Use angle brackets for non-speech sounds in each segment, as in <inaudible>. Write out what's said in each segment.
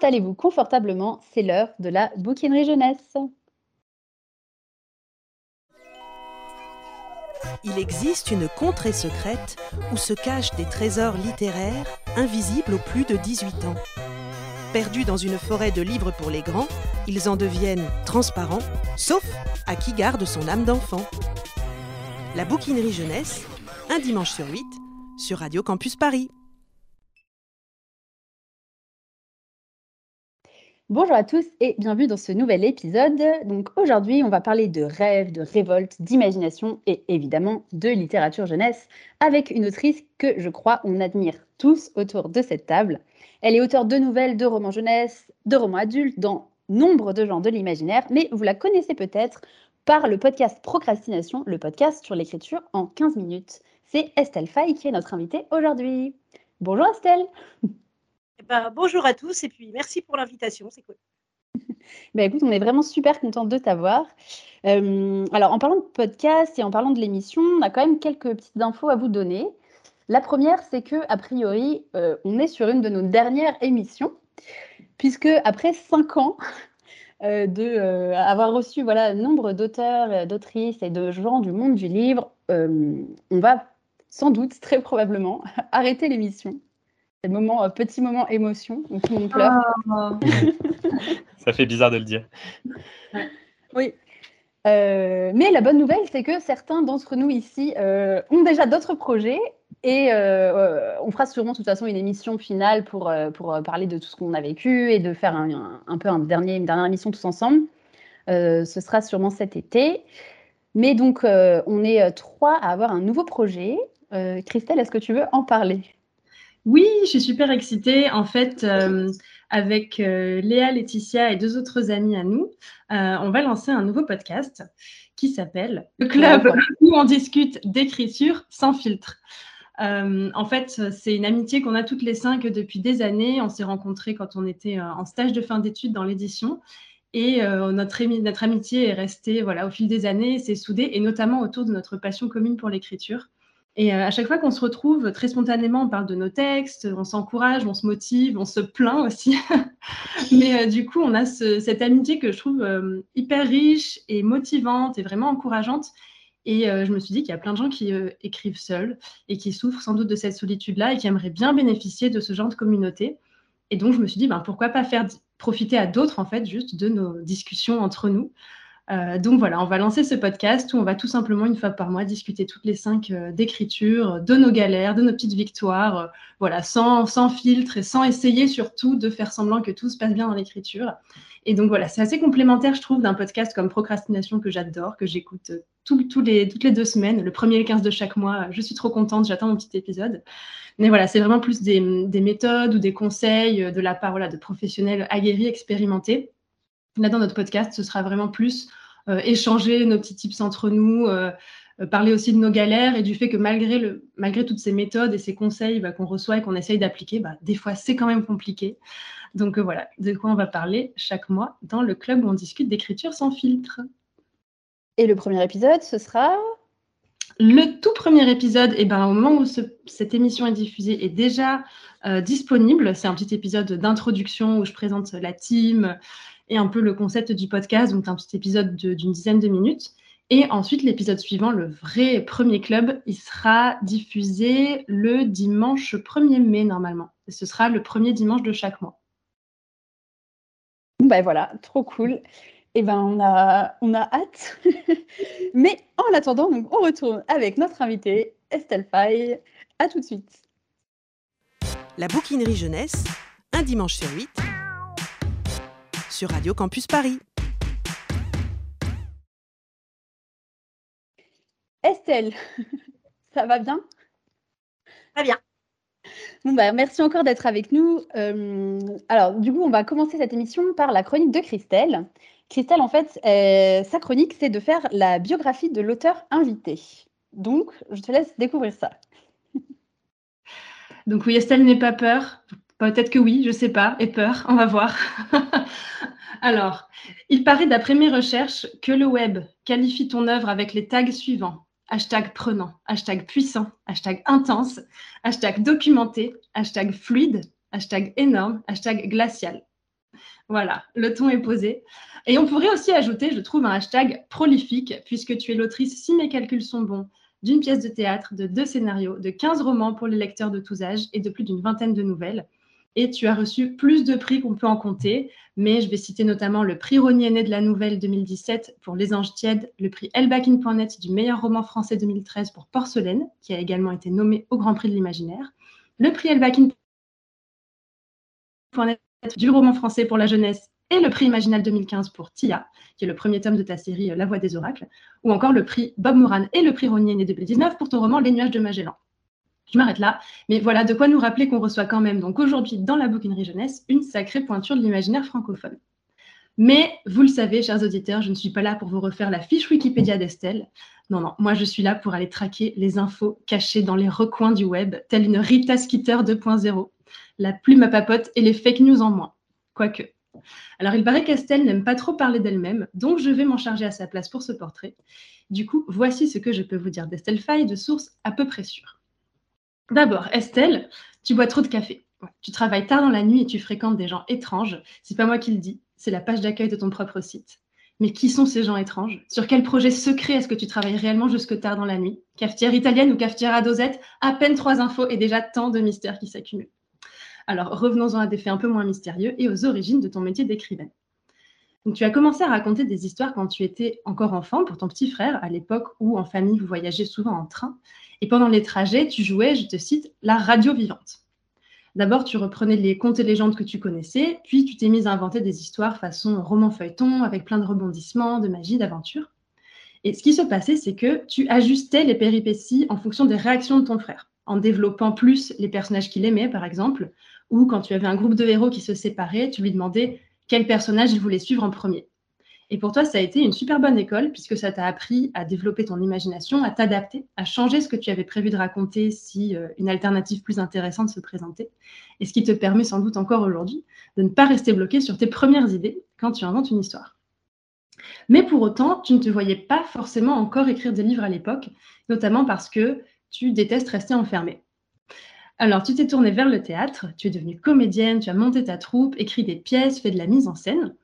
Installez-vous confortablement, c'est l'heure de la bouquinerie jeunesse. Il existe une contrée secrète où se cachent des trésors littéraires invisibles aux plus de 18 ans. Perdus dans une forêt de livres pour les grands, ils en deviennent transparents, sauf à qui garde son âme d'enfant. La bouquinerie jeunesse, un dimanche sur huit, sur Radio Campus Paris. Bonjour à tous et bienvenue dans ce nouvel épisode. Donc aujourd'hui, on va parler de rêves, de révolte, d'imagination et évidemment de littérature jeunesse avec une autrice que je crois on admire tous autour de cette table. Elle est auteure de nouvelles, de romans jeunesse, de romans adultes dans nombre de genres de l'imaginaire, mais vous la connaissez peut-être par le podcast Procrastination, le podcast sur l'écriture en 15 minutes. C'est Estelle Fay qui est notre invitée aujourd'hui. Bonjour Estelle. Eh ben, bonjour à tous et puis merci pour l'invitation, c'est cool. <laughs> Ben écoute, on est vraiment super contente de t'avoir. Euh, alors, en parlant de podcast et en parlant de l'émission, on a quand même quelques petites infos à vous donner. La première, c'est que a priori, euh, on est sur une de nos dernières émissions, puisque après cinq ans <laughs> euh, de avoir reçu voilà nombre d'auteurs, d'autrices et de gens du monde du livre, on va sans doute, très probablement, <laughs> arrêter l'émission c'est le moment, euh, petit moment émotion, où tout le monde pleure. Ah. <laughs> Ça fait bizarre de le dire. <laughs> Oui. Euh, mais la bonne nouvelle, c'est que certains d'entre nous ici euh, ont déjà d'autres projets et on fera sûrement de toute façon une émission finale pour, pour parler de tout ce qu'on a vécu et de faire un, un, peu un dernier, une dernière émission tous ensemble. ce sera sûrement cet été. Mais donc, on est trois à avoir un nouveau projet. Christelle, est-ce que tu veux en parler? Oui, je suis super excitée. En fait, euh, avec euh, Léa, Laetitia et deux autres amis à nous, euh, on va lancer un nouveau podcast qui s'appelle Le Club où on discute d'écriture sans filtre. en fait, c'est une amitié qu'on a toutes les cinq depuis des années. On s'est rencontrés quand on était en stage de fin d'études dans l'édition. Et notre, notre, amitié est restée voilà, au fil des années, s'est soudée, et notamment autour de notre passion commune pour l'écriture. Et euh, à chaque fois qu'on se retrouve, très spontanément, on parle de nos textes, on s'encourage, on se motive, on se plaint aussi. <laughs> Mais euh, du coup, on a cette amitié que je trouve euh, hyper riche et motivante et vraiment encourageante. Et je me suis dit qu'il y a plein de gens qui écrivent seuls et qui souffrent sans doute de cette solitude-là et qui aimeraient bien bénéficier de ce genre de communauté. Et donc, je me suis dit, ben, pourquoi pas faire profiter à d'autres, en fait, juste de nos discussions entre nous. Euh, donc voilà, on va lancer ce podcast où on va tout simplement une fois par mois discuter toutes les cinq euh, d'écriture, de nos galères, de nos petites victoires, euh, voilà, sans, sans filtre et sans essayer surtout de faire semblant que tout se passe bien dans l'écriture. Et donc voilà, c'est assez complémentaire, je trouve, d'un podcast comme Procrastination que j'adore, que j'écoute toutes les deux semaines, le premier et le 15 de chaque mois. Je suis trop contente, j'attends mon petit épisode. Mais voilà, c'est vraiment plus des, méthodes ou des conseils de la part de professionnels aguerris, expérimentés. Là, dans notre podcast, ce sera vraiment plus euh, échanger nos petits tips entre nous, euh, euh, parler aussi de nos galères et du fait que malgré, le, malgré toutes ces méthodes et ces conseils bah, qu'on reçoit et qu'on essaye d'appliquer, bah, des fois c'est quand même compliqué. Donc voilà, de quoi on va parler chaque mois dans le club où on discute d'écriture sans filtre. Et le premier épisode, ce sera le tout premier épisode, et eh ben, au moment où cette émission est diffusée, est déjà disponible. C'est un petit épisode d'introduction où je présente la team, et un peu le concept du podcast, donc un petit épisode d'une dizaine de minutes. Et ensuite, l'épisode suivant, le vrai premier club, il sera diffusé le dimanche 1er mai normalement. Et ce sera le premier dimanche de chaque mois. Ben voilà, trop cool. Et eh ben on a, on a hâte. <laughs> Mais en attendant, donc, on retourne avec notre invitée, Estelle Fay. À tout de suite. La bouquinerie jeunesse, un dimanche sur huit sur Radio Campus Paris. Estelle, <laughs> ça va bien? Très bien. Bon bah, merci encore d'être avec nous. Euh, alors, du coup, on va commencer cette émission par la chronique de Christelle. Christelle, en fait, euh, sa chronique, c'est de faire la biographie de l'auteur invité. Donc, je te laisse découvrir ça. Donc oui, Estelle n'est pas peur. Peut-être que oui, je ne sais pas, et peur, on va voir. <laughs> Alors, il paraît d'après mes recherches que le web qualifie ton œuvre avec les tags suivants. Hashtag prenant, hashtag puissant, hashtag intense, hashtag documenté, hashtag fluide, hashtag énorme, hashtag glacial. Voilà, le ton est posé. Et on pourrait aussi ajouter, je trouve, un hashtag prolifique, puisque tu es l'autrice, si mes calculs sont bons, d'une pièce de théâtre, de deux scénarios, de 15 romans pour les lecteurs de tous âges et de plus d'une vingtaine de nouvelles. Et tu as reçu plus de prix qu'on peut en compter, mais je vais citer notamment le prix Rognier de la Nouvelle 2017 pour Les Anges Tièdes, le prix Elbakin.net du meilleur roman français 2013 pour Porcelaine, qui a également été nommé au Grand Prix de l'Imaginaire, le prix Elbakin.net du roman français pour la jeunesse et le prix Imaginal 2015 pour Tia, qui est le premier tome de ta série La Voix des Oracles, ou encore le prix Bob Moran et le prix Rognier 2019 pour ton roman Les Nuages de Magellan. Je m'arrête là, mais voilà de quoi nous rappeler qu'on reçoit quand même donc aujourd'hui dans la bouquinerie jeunesse une sacrée pointure de l'imaginaire francophone. Mais vous le savez, chers auditeurs, je ne suis pas là pour vous refaire la fiche Wikipédia d'Estelle. Non, non, moi je suis là pour aller traquer les infos cachées dans les recoins du web, telle une Rita Skeeter 2.0, la plume à papote et les fake news en moins. Quoique. Alors il paraît qu'Estelle n'aime pas trop parler d'elle-même, donc je vais m'en charger à sa place pour ce portrait. Du coup, voici ce que je peux vous dire d'Estelle Faye de sources à peu près sûres. D'abord, Estelle, tu bois trop de café. Tu travailles tard dans la nuit et tu fréquentes des gens étranges. C'est pas moi qui le dis, c'est la page d'accueil de ton propre site. Mais qui sont ces gens étranges? Sur quel projet secret est-ce que tu travailles réellement jusque tard dans la nuit? Cafetière italienne ou cafetière à dosette? À peine trois infos et déjà tant de mystères qui s'accumulent. Alors revenons-en à des faits un peu moins mystérieux et aux origines de ton métier d'écrivaine. Donc, tu as commencé à raconter des histoires quand tu étais encore enfant pour ton petit frère, à l'époque où en famille vous voyagez souvent en train. Et pendant les trajets, tu jouais, je te cite, la radio vivante. D'abord, tu reprenais les contes et légendes que tu connaissais, puis tu t'es mise à inventer des histoires façon roman feuilleton, avec plein de rebondissements, de magie, d'aventure. Et ce qui se passait, c'est que tu ajustais les péripéties en fonction des réactions de ton frère, en développant plus les personnages qu'il aimait, par exemple, ou quand tu avais un groupe de héros qui se séparait, tu lui demandais quel personnage il voulait suivre en premier. Et pour toi, ça a été une super bonne école puisque ça t'a appris à développer ton imagination, à t'adapter, à changer ce que tu avais prévu de raconter si euh, une alternative plus intéressante se présentait. Et ce qui te permet sans doute encore aujourd'hui de ne pas rester bloqué sur tes premières idées quand tu inventes une histoire. Mais pour autant, tu ne te voyais pas forcément encore écrire des livres à l'époque, notamment parce que tu détestes rester enfermé. Alors, tu t'es tournée vers le théâtre, tu es devenue comédienne, tu as monté ta troupe, écrit des pièces, fait de la mise en scène.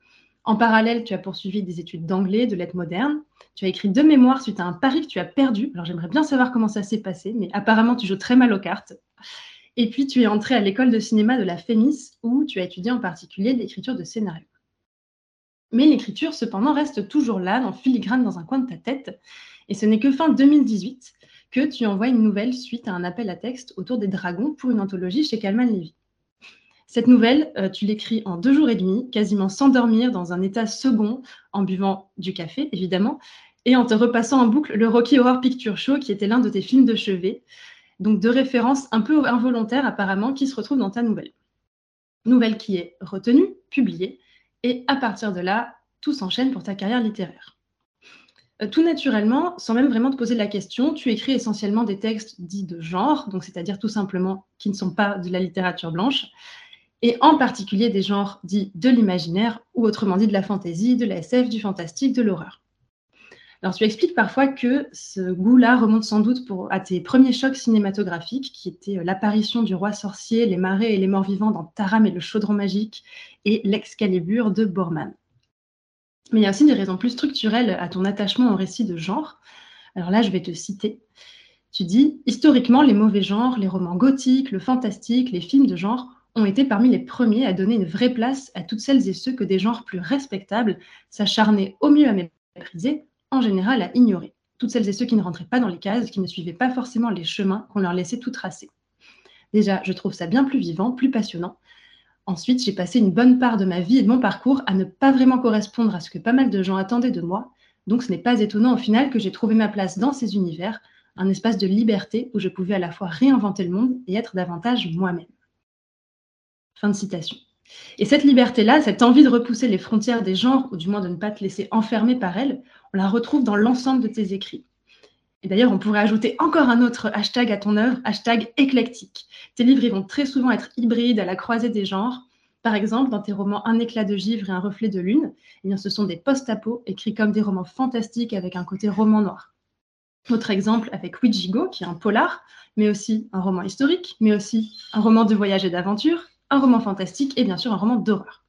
En parallèle, tu as poursuivi des études d'anglais, de lettres modernes. Tu as écrit deux mémoires suite à un pari que tu as perdu. Alors j'aimerais bien savoir comment ça s'est passé, mais apparemment tu joues très mal aux cartes. Et puis tu es entré à l'école de cinéma de la FEMIS, où tu as étudié en particulier l'écriture de scénarios. Mais l'écriture, cependant, reste toujours là, en filigrane dans un coin de ta tête. Et ce n'est que fin 2018 que tu envoies une nouvelle suite à un appel à texte autour des dragons pour une anthologie chez Calman Levy. Cette nouvelle, euh, tu l'écris en deux jours et demi, quasiment sans dormir, dans un état second, en buvant du café, évidemment, et en te repassant en boucle le Rocky Horror Picture Show, qui était l'un de tes films de chevet. Donc, de références un peu involontaires, apparemment, qui se retrouvent dans ta nouvelle. Nouvelle qui est retenue, publiée, et à partir de là, tout s'enchaîne pour ta carrière littéraire. Euh, tout naturellement, sans même vraiment te poser la question, tu écris essentiellement des textes dits de genre, donc c'est-à-dire tout simplement qui ne sont pas de la littérature blanche, et en particulier des genres dits de l'imaginaire, ou autrement dit de la fantaisie, de la SF, du fantastique, de l'horreur. Alors tu expliques parfois que ce goût-là remonte sans doute à tes premiers chocs cinématographiques, qui étaient euh, l'apparition du roi sorcier, les marais et les morts vivants dans Taram et le chaudron magique, et l'Excalibur de Borman. Mais il y a aussi des raisons plus structurelles à ton attachement au récit de genre. Alors là, je vais te citer. Tu dis, historiquement, les mauvais genres, les romans gothiques, le fantastique, les films de genre ont été parmi les premiers à donner une vraie place à toutes celles et ceux que des genres plus respectables s'acharnaient au mieux à mépriser, en général à ignorer. Toutes celles et ceux qui ne rentraient pas dans les cases, qui ne suivaient pas forcément les chemins qu'on leur laissait tout tracer. Déjà, je trouve ça bien plus vivant, plus passionnant. Ensuite, j'ai passé une bonne part de ma vie et de mon parcours à ne pas vraiment correspondre à ce que pas mal de gens attendaient de moi. Donc ce n'est pas étonnant au final que j'ai trouvé ma place dans ces univers, un espace de liberté où je pouvais à la fois réinventer le monde et être davantage moi-même. Fin de citation. Et cette liberté-là, cette envie de repousser les frontières des genres, ou du moins de ne pas te laisser enfermer par elles, on la retrouve dans l'ensemble de tes écrits. Et d'ailleurs, on pourrait ajouter encore un autre hashtag à ton œuvre, hashtag éclectique. Tes livres ils vont très souvent être hybrides à la croisée des genres. Par exemple, dans tes romans Un éclat de givre et Un reflet de lune, eh bien, ce sont des post-apos écrits comme des romans fantastiques avec un côté roman noir. Autre exemple avec Ouijigo, qui est un polar, mais aussi un roman historique, mais aussi un roman de voyage et d'aventure, un roman fantastique et bien sûr un roman d'horreur.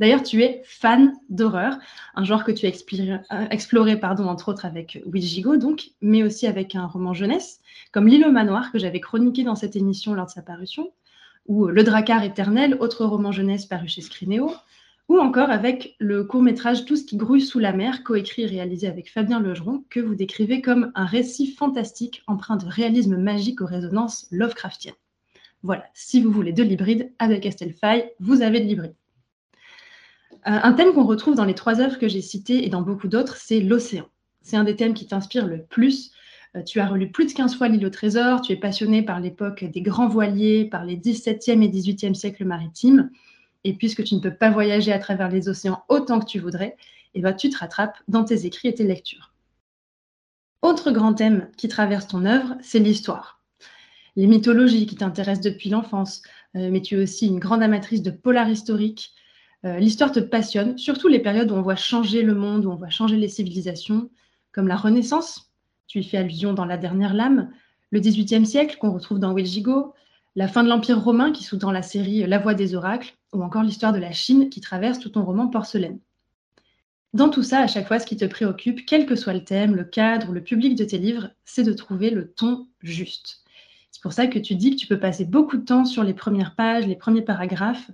D'ailleurs, tu es fan d'horreur, un genre que tu as exploré, pardon, entre autres avec Wijigo, donc, mais aussi avec un roman jeunesse, comme L'île au manoir, que j'avais chroniqué dans cette émission lors de sa parution, ou Le Dracar éternel, autre roman jeunesse paru chez Scrinéo, ou encore avec le court-métrage Tout ce qui grouille sous la mer, coécrit et réalisé avec Fabien Legeron, que vous décrivez comme un récit fantastique empreint de réalisme magique aux résonances Lovecraftiennes. Voilà, si vous voulez de l'hybride avec Estelle Faye, vous avez de l'hybride. Euh, un thème qu'on retrouve dans les trois œuvres que j'ai citées et dans beaucoup d'autres, c'est l'océan. C'est un des thèmes qui t'inspire le plus. Euh, tu as relu plus de 15 fois l'île au trésor, tu es passionné par l'époque des grands voiliers, par les 17e et 18e siècles maritimes. Et puisque tu ne peux pas voyager à travers les océans autant que tu voudrais, eh ben, tu te rattrapes dans tes écrits et tes lectures. Autre grand thème qui traverse ton œuvre, c'est l'histoire les mythologies qui t'intéressent depuis l'enfance, euh, mais tu es aussi une grande amatrice de polar historique. Euh, l'histoire te passionne, surtout les périodes où on voit changer le monde, où on voit changer les civilisations, comme la Renaissance, tu y fais allusion dans La Dernière Lame, le XVIIIe siècle qu'on retrouve dans Wilgigo, la fin de l'Empire romain qui sous-tend la série La Voix des oracles, ou encore l'histoire de la Chine qui traverse tout ton roman Porcelaine. Dans tout ça, à chaque fois, ce qui te préoccupe, quel que soit le thème, le cadre le public de tes livres, c'est de trouver le ton juste. C'est pour ça que tu dis que tu peux passer beaucoup de temps sur les premières pages, les premiers paragraphes,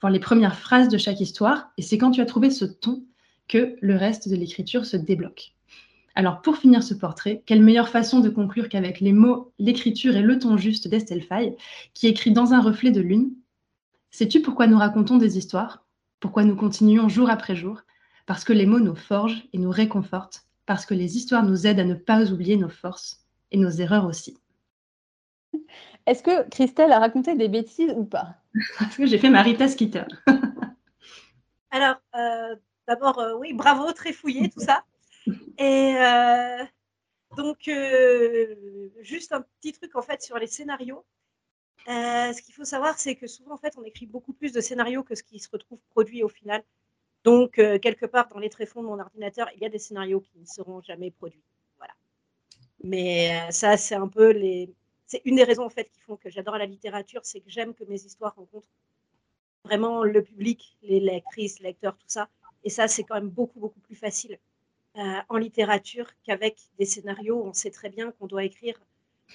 voire les premières phrases de chaque histoire. Et c'est quand tu as trouvé ce ton que le reste de l'écriture se débloque. Alors pour finir ce portrait, quelle meilleure façon de conclure qu'avec les mots, l'écriture et le ton juste d'Estelle Faye, qui écrit dans un reflet de lune Sais-tu pourquoi nous racontons des histoires? Pourquoi nous continuons jour après jour? Parce que les mots nous forgent et nous réconfortent, parce que les histoires nous aident à ne pas oublier nos forces et nos erreurs aussi. Est-ce que Christelle a raconté des bêtises ou pas? Est-ce que j'ai fait ma Rita Skeeter <laughs> Alors, euh, d'abord, euh, oui, bravo, très fouillé tout ça. Et euh, donc, juste un petit truc en fait sur les scénarios. ce qu'il faut savoir, c'est que souvent, en fait, on écrit beaucoup plus de scénarios que ce qui se retrouve produit au final. Donc, quelque part dans les tréfonds de mon ordinateur, il y a des scénarios qui ne seront jamais produits. Voilà. Mais ça, c'est un peu les, c'est une des raisons en fait qui font que j'adore la littérature, c'est que j'aime que mes histoires rencontrent vraiment le public, les lectrices, lecteurs, tout ça. Et ça, c'est quand même beaucoup, beaucoup plus facile euh, en littérature qu'avec des scénarios. On sait très bien qu'on doit écrire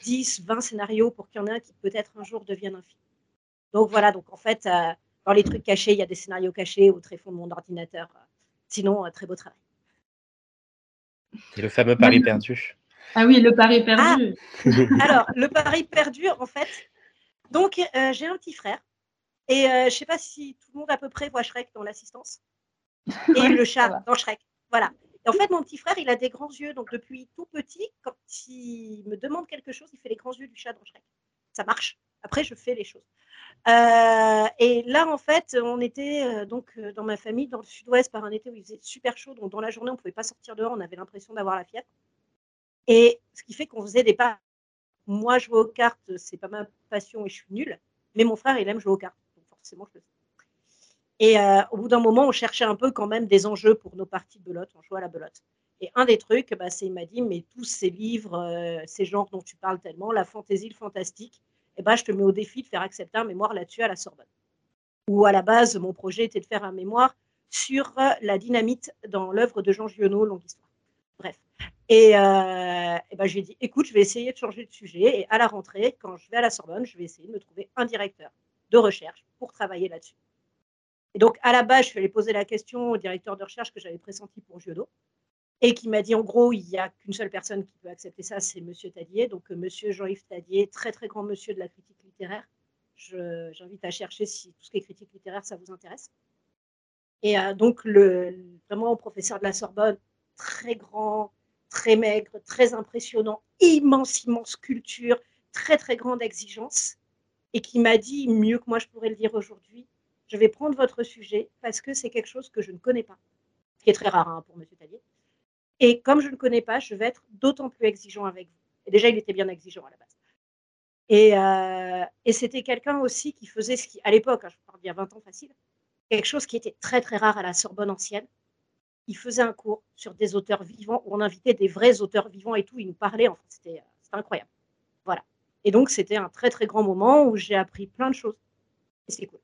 10, 20 scénarios pour qu'il y en ait un qui peut-être un jour devienne un film. Donc voilà, donc en fait, euh, dans les trucs cachés, il y a des scénarios cachés au tréfonds de mon ordinateur. Sinon, très beau travail. Et le fameux pari perdu. Ah oui, le pari perdu. Ah, <laughs> alors, le pari perdu, en fait. Donc, euh, j'ai un petit frère. Et euh, je ne sais pas si tout le monde à peu près voit Shrek dans l'assistance. <laughs> Et le chat dans Shrek. Voilà. Et en fait, mon petit frère, il a des grands yeux. Donc, depuis tout petit, quand il me demande quelque chose, il fait les grands yeux du chat dans Shrek. Ça marche. Après, je fais les choses. Euh, et là, en fait, on était donc dans ma famille, dans le sud-ouest, par un été où il faisait super chaud. Donc, dans la journée, on ne pouvait pas sortir dehors. On avait l'impression d'avoir la fièvre. Et ce qui fait qu'on faisait des pas. Moi, jouer aux cartes, c'est pas ma passion et je suis nulle. Mais mon frère, il aime jouer aux cartes. Donc forcément, je le sais. Et euh, au bout d'un moment, on cherchait un peu quand même des enjeux pour nos parties de belote. On jouait à la belote. Et un des trucs, bah, c'est il m'a dit, mais tous ces livres, euh, ces genres dont tu parles tellement, la fantaisie, le fantastique, eh ben, je te mets au défi de faire accepter un mémoire là-dessus à la Sorbonne. Ou à la base, mon projet était de faire un mémoire sur euh, la dynamite dans l'œuvre de Jean Giono, Longue Histoire. Bref. Et, euh, et ben, je lui ai dit, écoute, je vais essayer de changer de sujet. Et à la rentrée, quand je vais à la Sorbonne, je vais essayer de me trouver un directeur de recherche pour travailler là-dessus. Et donc, à la base, je suis allée poser la question au directeur de recherche que j'avais pressenti pour Giodo et qui m'a dit, en gros, il n'y a qu'une seule personne qui peut accepter ça, c'est Monsieur Tadier. Donc, euh, Monsieur Jean-Yves Tadier, très, très grand monsieur de la critique littéraire. J'invite à chercher si tout ce qui est critique littéraire, ça vous intéresse. Et euh, donc, le, vraiment, professeur de la Sorbonne, très grand, très maigre, très impressionnant, immense, immense sculpture, très, très grande exigence, et qui m'a dit, mieux que moi je pourrais le dire aujourd'hui, je vais prendre votre sujet parce que c'est quelque chose que je ne connais pas, ce qui est très rare hein, pour M. Tallier. Et comme je ne connais pas, je vais être d'autant plus exigeant avec vous. Et déjà, il était bien exigeant à la base. Et, euh, c'était quelqu'un aussi qui faisait ce qui, à l'époque, hein, je parle d'il y a 20 ans facile, quelque chose qui était très très rare à la Sorbonne ancienne, il faisait un cours sur des auteurs vivants où on invitait des vrais auteurs vivants et tout. Il nous parlait, enfin, c'était incroyable. Voilà. Et donc, c'était un très, très grand moment où j'ai appris plein de choses. Et c'est cool.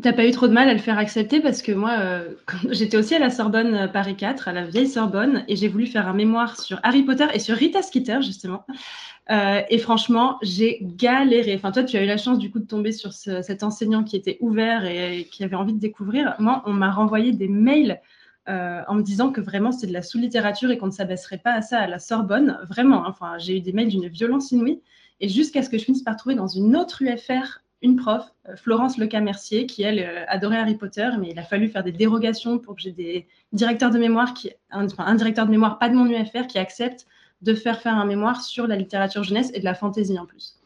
T'as pas eu trop de mal à le faire accepter parce que moi, euh, <laughs> j'étais aussi à la Sorbonne euh, Paris 4, à la vieille Sorbonne, et j'ai voulu faire un mémoire sur Harry Potter et sur Rita Skeeter, justement. Euh, et franchement, j'ai galéré. Enfin, toi, tu as eu la chance du coup de tomber sur cet enseignant qui était ouvert et, qui avait envie de découvrir. Moi, on m'a renvoyé des mails en me disant que vraiment c'est de la sous-littérature et qu'on ne s'abaisserait pas à ça à la Sorbonne. Vraiment, hein. enfin, j'ai eu des mails d'une violence inouïe. Et jusqu'à ce que je finisse par trouver dans une autre UFR une prof, euh, Florence Leca-Mercier, qui elle euh, adorait Harry Potter, mais il a fallu faire des dérogations pour que j'ai des directeurs de mémoire, qui, un, un, directeur de mémoire, pas de mon UFR, qui accepte de faire faire un mémoire sur la littérature jeunesse et de la fantaisie en plus.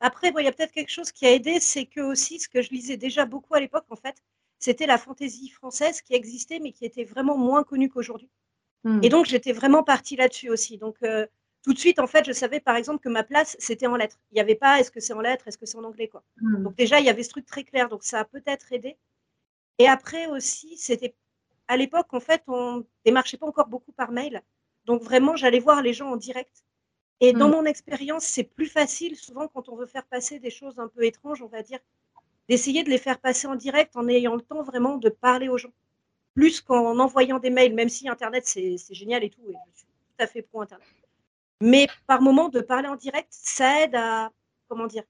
Après, il y a peut-être quelque chose qui a aidé, c'est que aussi, ce que je lisais déjà beaucoup à l'époque, en fait, c'était la fantaisie française qui existait, mais qui était vraiment moins connue qu'aujourd'hui. Hmm. Et donc, j'étais vraiment partie là-dessus aussi. Donc, euh, tout de suite, en fait, je savais par exemple que ma place, c'était en lettres. Il n'y avait pas est-ce que c'est en lettres, est-ce que c'est en anglais. Quoi. Hmm. Donc déjà, il y avait ce truc très clair. Donc ça a peut-être aidé. Et après aussi, c'était à l'époque, en fait, on démarchait pas encore beaucoup par mail. Donc vraiment, j'allais voir les gens en direct. Et dans hmm. mon expérience, c'est plus facile, souvent quand on veut faire passer des choses un peu étranges, on va dire, d'essayer de les faire passer en direct en ayant le temps vraiment de parler aux gens. Plus qu'en envoyant des mails, même si Internet, c'est génial et tout. Et je suis tout à fait pro Internet. Mais par moment, de parler en direct, ça aide à, comment dire,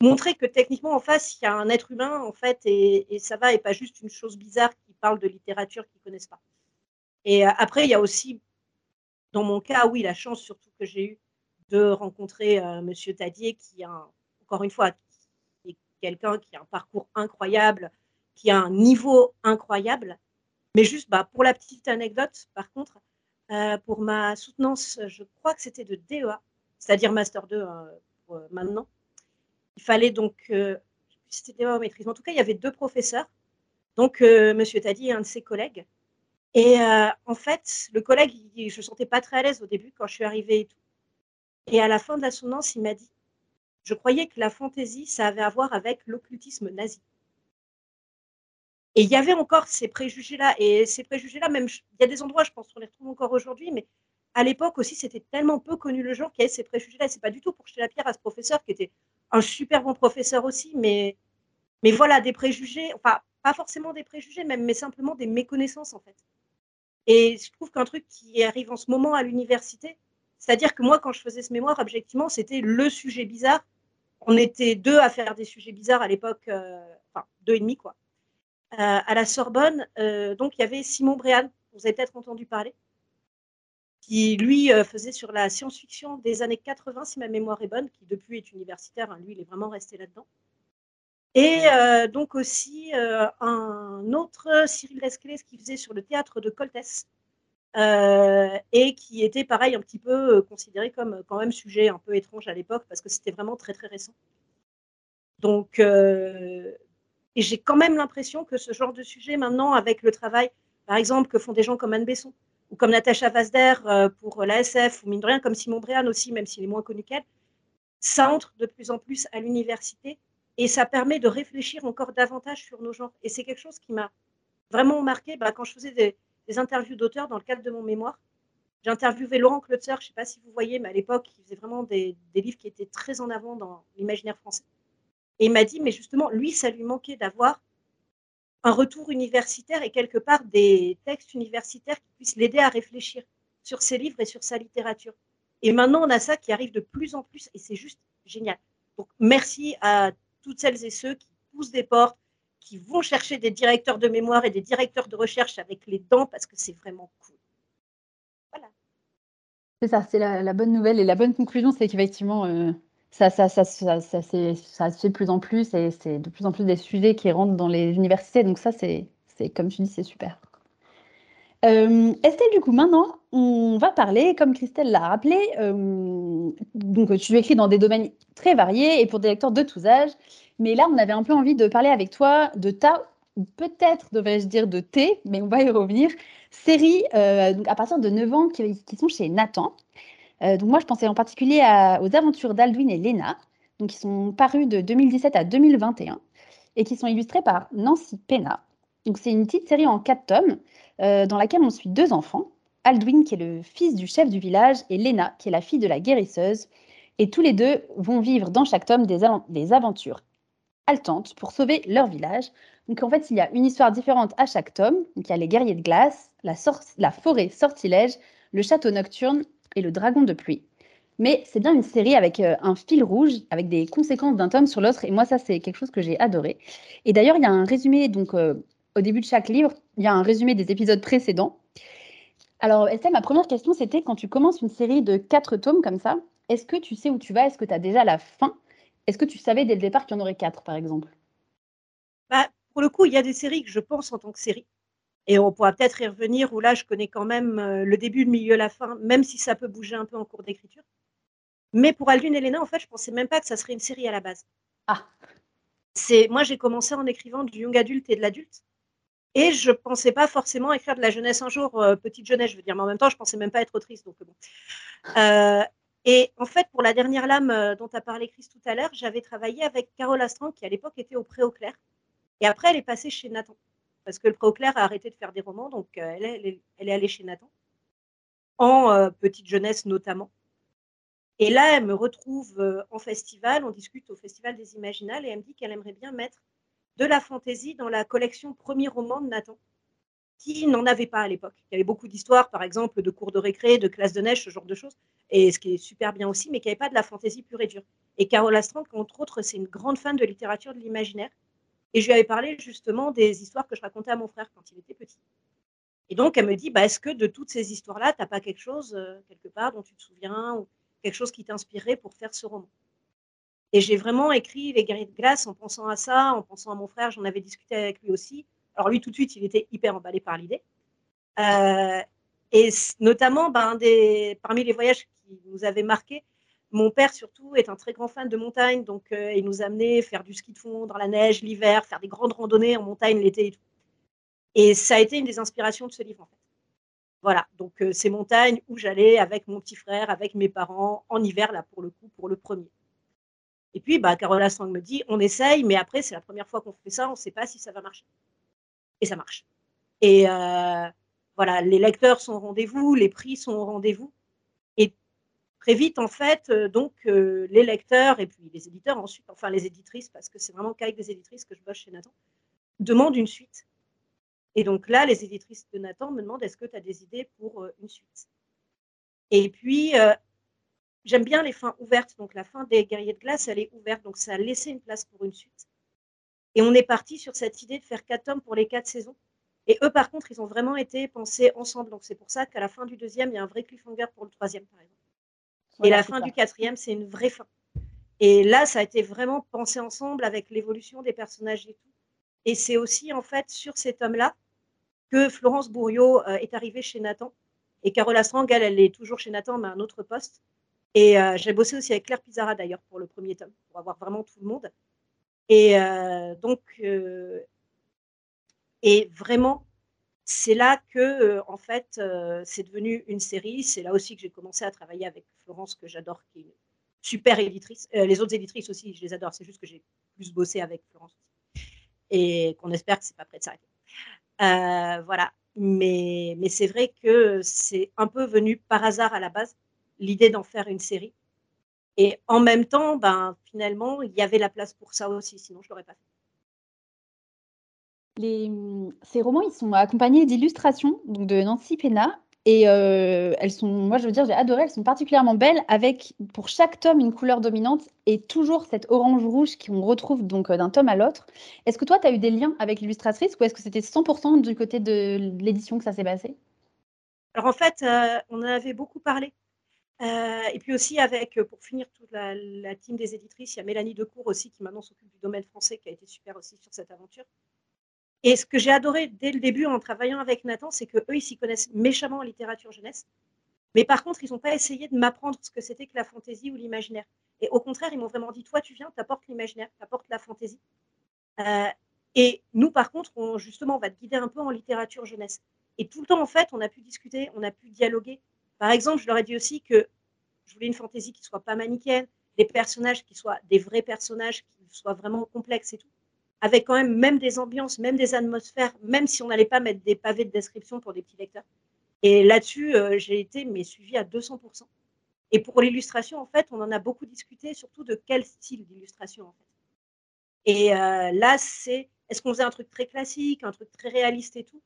montrer que techniquement, en face, il y a un être humain, en fait, et, ça va, et pas juste une chose bizarre qui parle de littérature qu'ils ne connaissent pas. Et euh, après, il y a aussi, dans mon cas, oui, la chance surtout que j'ai eue de rencontrer. Euh, Monsieur Tadier, qui a, encore une fois, est quelqu'un qui a un parcours incroyable, qui a un niveau incroyable. Mais juste, bah, pour la petite anecdote, par contre, euh, pour ma soutenance, je crois que c'était de DEA, c'est-à-dire Master 2 hein, pour, euh, maintenant. Il fallait donc, euh, c'était DEA ou maîtrise, en tout cas, il y avait deux professeurs, donc Monsieur Tadi et un de ses collègues. Et en fait, le collègue, je ne sentais pas très à l'aise au début quand je suis arrivée et tout. Et à la fin de la soutenance, il m'a dit, je croyais que la fantaisie, ça avait à voir avec l'occultisme nazi. Et il y avait encore ces préjugés-là. Et ces préjugés-là, même, il y a des endroits, je pense qu'on les retrouve encore aujourd'hui, mais à l'époque aussi, c'était tellement peu connu le genre qu'il y avait ces préjugés-là. C'est pas du tout pour jeter la pierre à ce professeur qui était un super bon professeur aussi, mais, mais voilà, des préjugés, enfin, pas forcément des préjugés même, mais simplement des méconnaissances en fait. Et je trouve qu'un truc qui arrive en ce moment à l'université, c'est-à-dire que moi, quand je faisais ce mémoire, objectivement, c'était le sujet bizarre. On était deux à faire des sujets bizarres à l'époque, euh, enfin, deux et demi, quoi. Euh, à la Sorbonne, euh, donc il y avait Simon Bréal, vous avez peut-être entendu parler, qui lui euh, faisait sur la science-fiction des années 80, si ma mémoire est bonne, qui depuis est universitaire, hein, lui il est vraiment resté là-dedans. Et donc aussi un autre, Cyril Lesclés, qui faisait sur le théâtre de Coltès, et qui était pareil un petit peu considéré comme quand même sujet un peu étrange à l'époque parce que c'était vraiment très très récent. Donc, et j'ai quand même l'impression que ce genre de sujet, maintenant, avec le travail, par exemple, que font des gens comme Anne Besson ou comme Natacha Vazder euh, pour l'ASF, ou mine de rien, comme Simon Bréan aussi, même s'il est moins connu qu'elle, ça entre de plus en plus à l'université et ça permet de réfléchir encore davantage sur nos genres. Et c'est quelque chose qui m'a vraiment marqué bah, quand je faisais des, interviews d'auteurs dans le cadre de mon mémoire. J'ai interviewé Laurent Klotzer, je ne sais pas si vous voyez, mais à l'époque, il faisait vraiment des livres qui étaient très en avant dans l'imaginaire français. Et il m'a dit, mais justement, lui, ça lui manquait d'avoir un retour universitaire et quelque part des textes universitaires qui puissent l'aider à réfléchir sur ses livres et sur sa littérature. Et maintenant, on a ça qui arrive de plus en plus et c'est juste génial. Donc, merci à toutes celles et ceux qui poussent des portes, qui vont chercher des directeurs de mémoire et des directeurs de recherche avec les dents parce que c'est vraiment cool. Voilà. C'est ça, c'est la, bonne nouvelle et la bonne conclusion, c'est qu'effectivement, euh, ça, ça, ça, ça, ça, ça se fait de plus en plus et c'est de plus en plus des sujets qui rentrent dans les universités. Donc ça, c'est, comme tu dis, c'est super. Euh, Estelle, du coup, maintenant, on va parler, comme Christelle l'a rappelé, euh, donc tu écris dans des domaines très variés et pour des lecteurs de tous âges. Mais là, on avait un peu envie de parler avec toi de ta, peut-être devrais-je dire de tes, mais on va y revenir, séries euh, à partir de 9 ans qui sont chez Nathan. Euh, donc moi, je pensais en particulier aux aventures d'Aldwin et Lena, donc qui sont parus de 2017 à 2021 et qui sont illustrés par Nancy Pena. Donc c'est une petite série en quatre tomes euh, dans laquelle on suit deux enfants, Aldwin qui est le fils du chef du village et Lena qui est la fille de la guérisseuse. Et tous les deux vont vivre dans chaque tome des, aventures haletante pour sauver leur village. Donc en fait, il y a une histoire différente à chaque tome. Donc il y a les guerriers de glace, la, la forêt sortilège, le château nocturne et le dragon de pluie. Mais c'est bien une série avec euh, un fil rouge, avec des conséquences d'un tome sur l'autre. Et moi, ça, c'est quelque chose que j'ai adoré. Et d'ailleurs, il y a un résumé, donc euh, au début de chaque livre, il y a un résumé des épisodes précédents. Alors, Estelle, ma première question, c'était quand tu commences une série de quatre tomes comme ça, est-ce que tu sais où tu vas? Est-ce que tu as déjà la fin? Est-ce que tu savais dès le départ qu'il y en aurait quatre, par exemple? Bah, Pour le coup, il y a des séries que je pense en tant que série. Et on pourra peut-être y revenir, où là, je connais quand même euh, le début, le milieu, la fin, même si ça peut bouger un peu en cours d'écriture. Mais pour Aldune et Léna, en fait, je pensais même pas que ça serait une série à la base. Ah. C'est moi, j'ai commencé en écrivant du young adulte et de l'adulte, et je pensais pas forcément écrire de la jeunesse un jour, euh, petite jeunesse, je veux dire. Mais en même temps, je pensais même pas être autrice, donc bon. Euh, et en fait, pour la dernière lame dont as parlé, Chris, tout à l'heure, j'avais travaillé avec Carole Astran, qui à l'époque était au Pré au Clair. Et après, elle est passée chez Nathan. Parce que le Pré au Clair a arrêté de faire des romans, donc elle, est, elle, est, allée chez Nathan. En petite jeunesse notamment. Et là, elle me retrouve euh, en festival, on discute au Festival des Imaginales, et elle me dit qu'elle aimerait bien mettre de la fantaisie dans la collection Premier roman de Nathan, qui n'en avait pas à l'époque. Il y avait beaucoup d'histoires, par exemple, de cours de récré, de classes de neige, ce genre de choses, et ce qui est super bien aussi, mais qui avait pas de la fantaisie pure et dure. Et Carole Astran, entre autres, c'est une grande fan de littérature de l'imaginaire, et je lui avais parlé justement des histoires que je racontais à mon frère quand il était petit. Et donc, elle me dit, bah, est-ce que de toutes ces histoires-là, tu n'as pas quelque chose, euh, quelque part, dont tu te souviens ou quelque chose qui t'inspirait pour faire ce roman? Et j'ai vraiment écrit Les guerriers de glace en pensant à ça, en pensant à mon frère, j'en avais discuté avec lui aussi. Alors lui, tout de suite, il était hyper emballé par l'idée. Euh, et notamment, ben, des, parmi les voyages qui nous avaient marqués, mon père surtout est un très grand fan de montagne, donc euh, il nous amenait faire du ski de fond dans la neige l'hiver, faire des grandes randonnées en montagne l'été et tout. Et ça a été une des inspirations de ce livre en fait. Voilà, donc euh, ces montagnes où j'allais avec mon petit frère, avec mes parents, en hiver, là, pour le coup, pour le premier. Et puis, bah, Carola Sang me dit, on essaye, mais après, c'est la première fois qu'on fait ça, on ne sait pas si ça va marcher. Et ça marche. Et euh, voilà, les lecteurs sont au rendez-vous, les prix sont au rendez-vous. Très vite, en fait, euh, donc, les lecteurs et puis les éditeurs ensuite, enfin les éditrices, parce que c'est vraiment qu'avec des éditrices que je bosse chez Nathan, demandent une suite. Et donc là, les éditrices de Nathan me demandent est-ce que tu as des idées pour euh, une suite? Et puis, euh, j'aime bien les fins ouvertes. Donc la fin des Guerriers de glace, elle est ouverte. Donc ça a laissé une place pour une suite. Et on est parti sur cette idée de faire quatre tomes pour les quatre saisons. Et eux, par contre, ils ont vraiment été pensés ensemble. Donc c'est pour ça qu'à la fin du deuxième, il y a un vrai cliffhanger pour le troisième, par exemple. Et la fin du quatrième, c'est une vraie fin. Et là, ça a été vraiment pensé ensemble avec l'évolution des personnages et tout. Et c'est aussi, en fait, sur ces tomes-là que Florence Bourriot euh, est arrivée chez Nathan. Et Carola Strang, elle, elle est toujours chez Nathan, mais à un autre poste. Et euh, j'ai bossé aussi avec Claire Pizarra, d'ailleurs, pour le premier tome, pour avoir vraiment tout le monde. Et euh, donc, et vraiment, c'est là que, en fait, c'est devenu une série. C'est là aussi que j'ai commencé à travailler avec Florence, que j'adore, qui est une super éditrice. les autres éditrices aussi, je les adore. C'est juste que j'ai plus bossé avec Florence et qu'on espère que c'est pas prêt de s'arrêter. Euh, voilà. Mais, mais c'est vrai que c'est un peu venu par hasard à la base, l'idée d'en faire une série. Et en même temps, ben, finalement, il y avait la place pour ça aussi, sinon je ne l'aurais pas fait. Ces romans, ils sont accompagnés d'illustrations de Nancy Pena et euh, elles sont, moi je veux dire, j'ai adoré, elles sont particulièrement belles avec pour chaque tome une couleur dominante et toujours cette orange-rouge qu'on retrouve donc euh, d'un tome à l'autre. Est-ce que toi, tu as eu des liens avec l'illustratrice ou est-ce que c'était 100% du côté de l'édition que ça s'est passé? Alors en fait, euh, on en avait beaucoup parlé. et puis aussi avec, pour finir, toute la, la, team des éditrices, il y a Mélanie Decourt aussi qui maintenant s'occupe du domaine français qui a été super aussi sur cette aventure. Et ce que j'ai adoré dès le début en travaillant avec Nathan, c'est qu'eux, ils s'y connaissent méchamment en littérature jeunesse. Mais par contre, ils n'ont pas essayé de m'apprendre ce que c'était que la fantaisie ou l'imaginaire. Et au contraire, ils m'ont vraiment dit, toi, tu viens, tu apportes l'imaginaire, tu apportes la fantaisie. Euh, et nous, par contre, on, justement, on va te guider un peu en littérature jeunesse. Et tout le temps, en fait, on a pu discuter, on a pu dialoguer. Par exemple, je leur ai dit aussi que je voulais une fantaisie qui soit pas manichéenne, des personnages qui soient des vrais personnages, qui soient vraiment complexes et tout avec quand même même des ambiances, même des atmosphères, même si on n'allait pas mettre des pavés de description pour des petits lecteurs. Et là-dessus, euh, j'ai été mais suivi à 200%. Et pour l'illustration, en fait, on en a beaucoup discuté, surtout de quel style d'illustration, en fait. Et là, c'est est-ce qu'on faisait un truc très classique, un truc très réaliste et tout?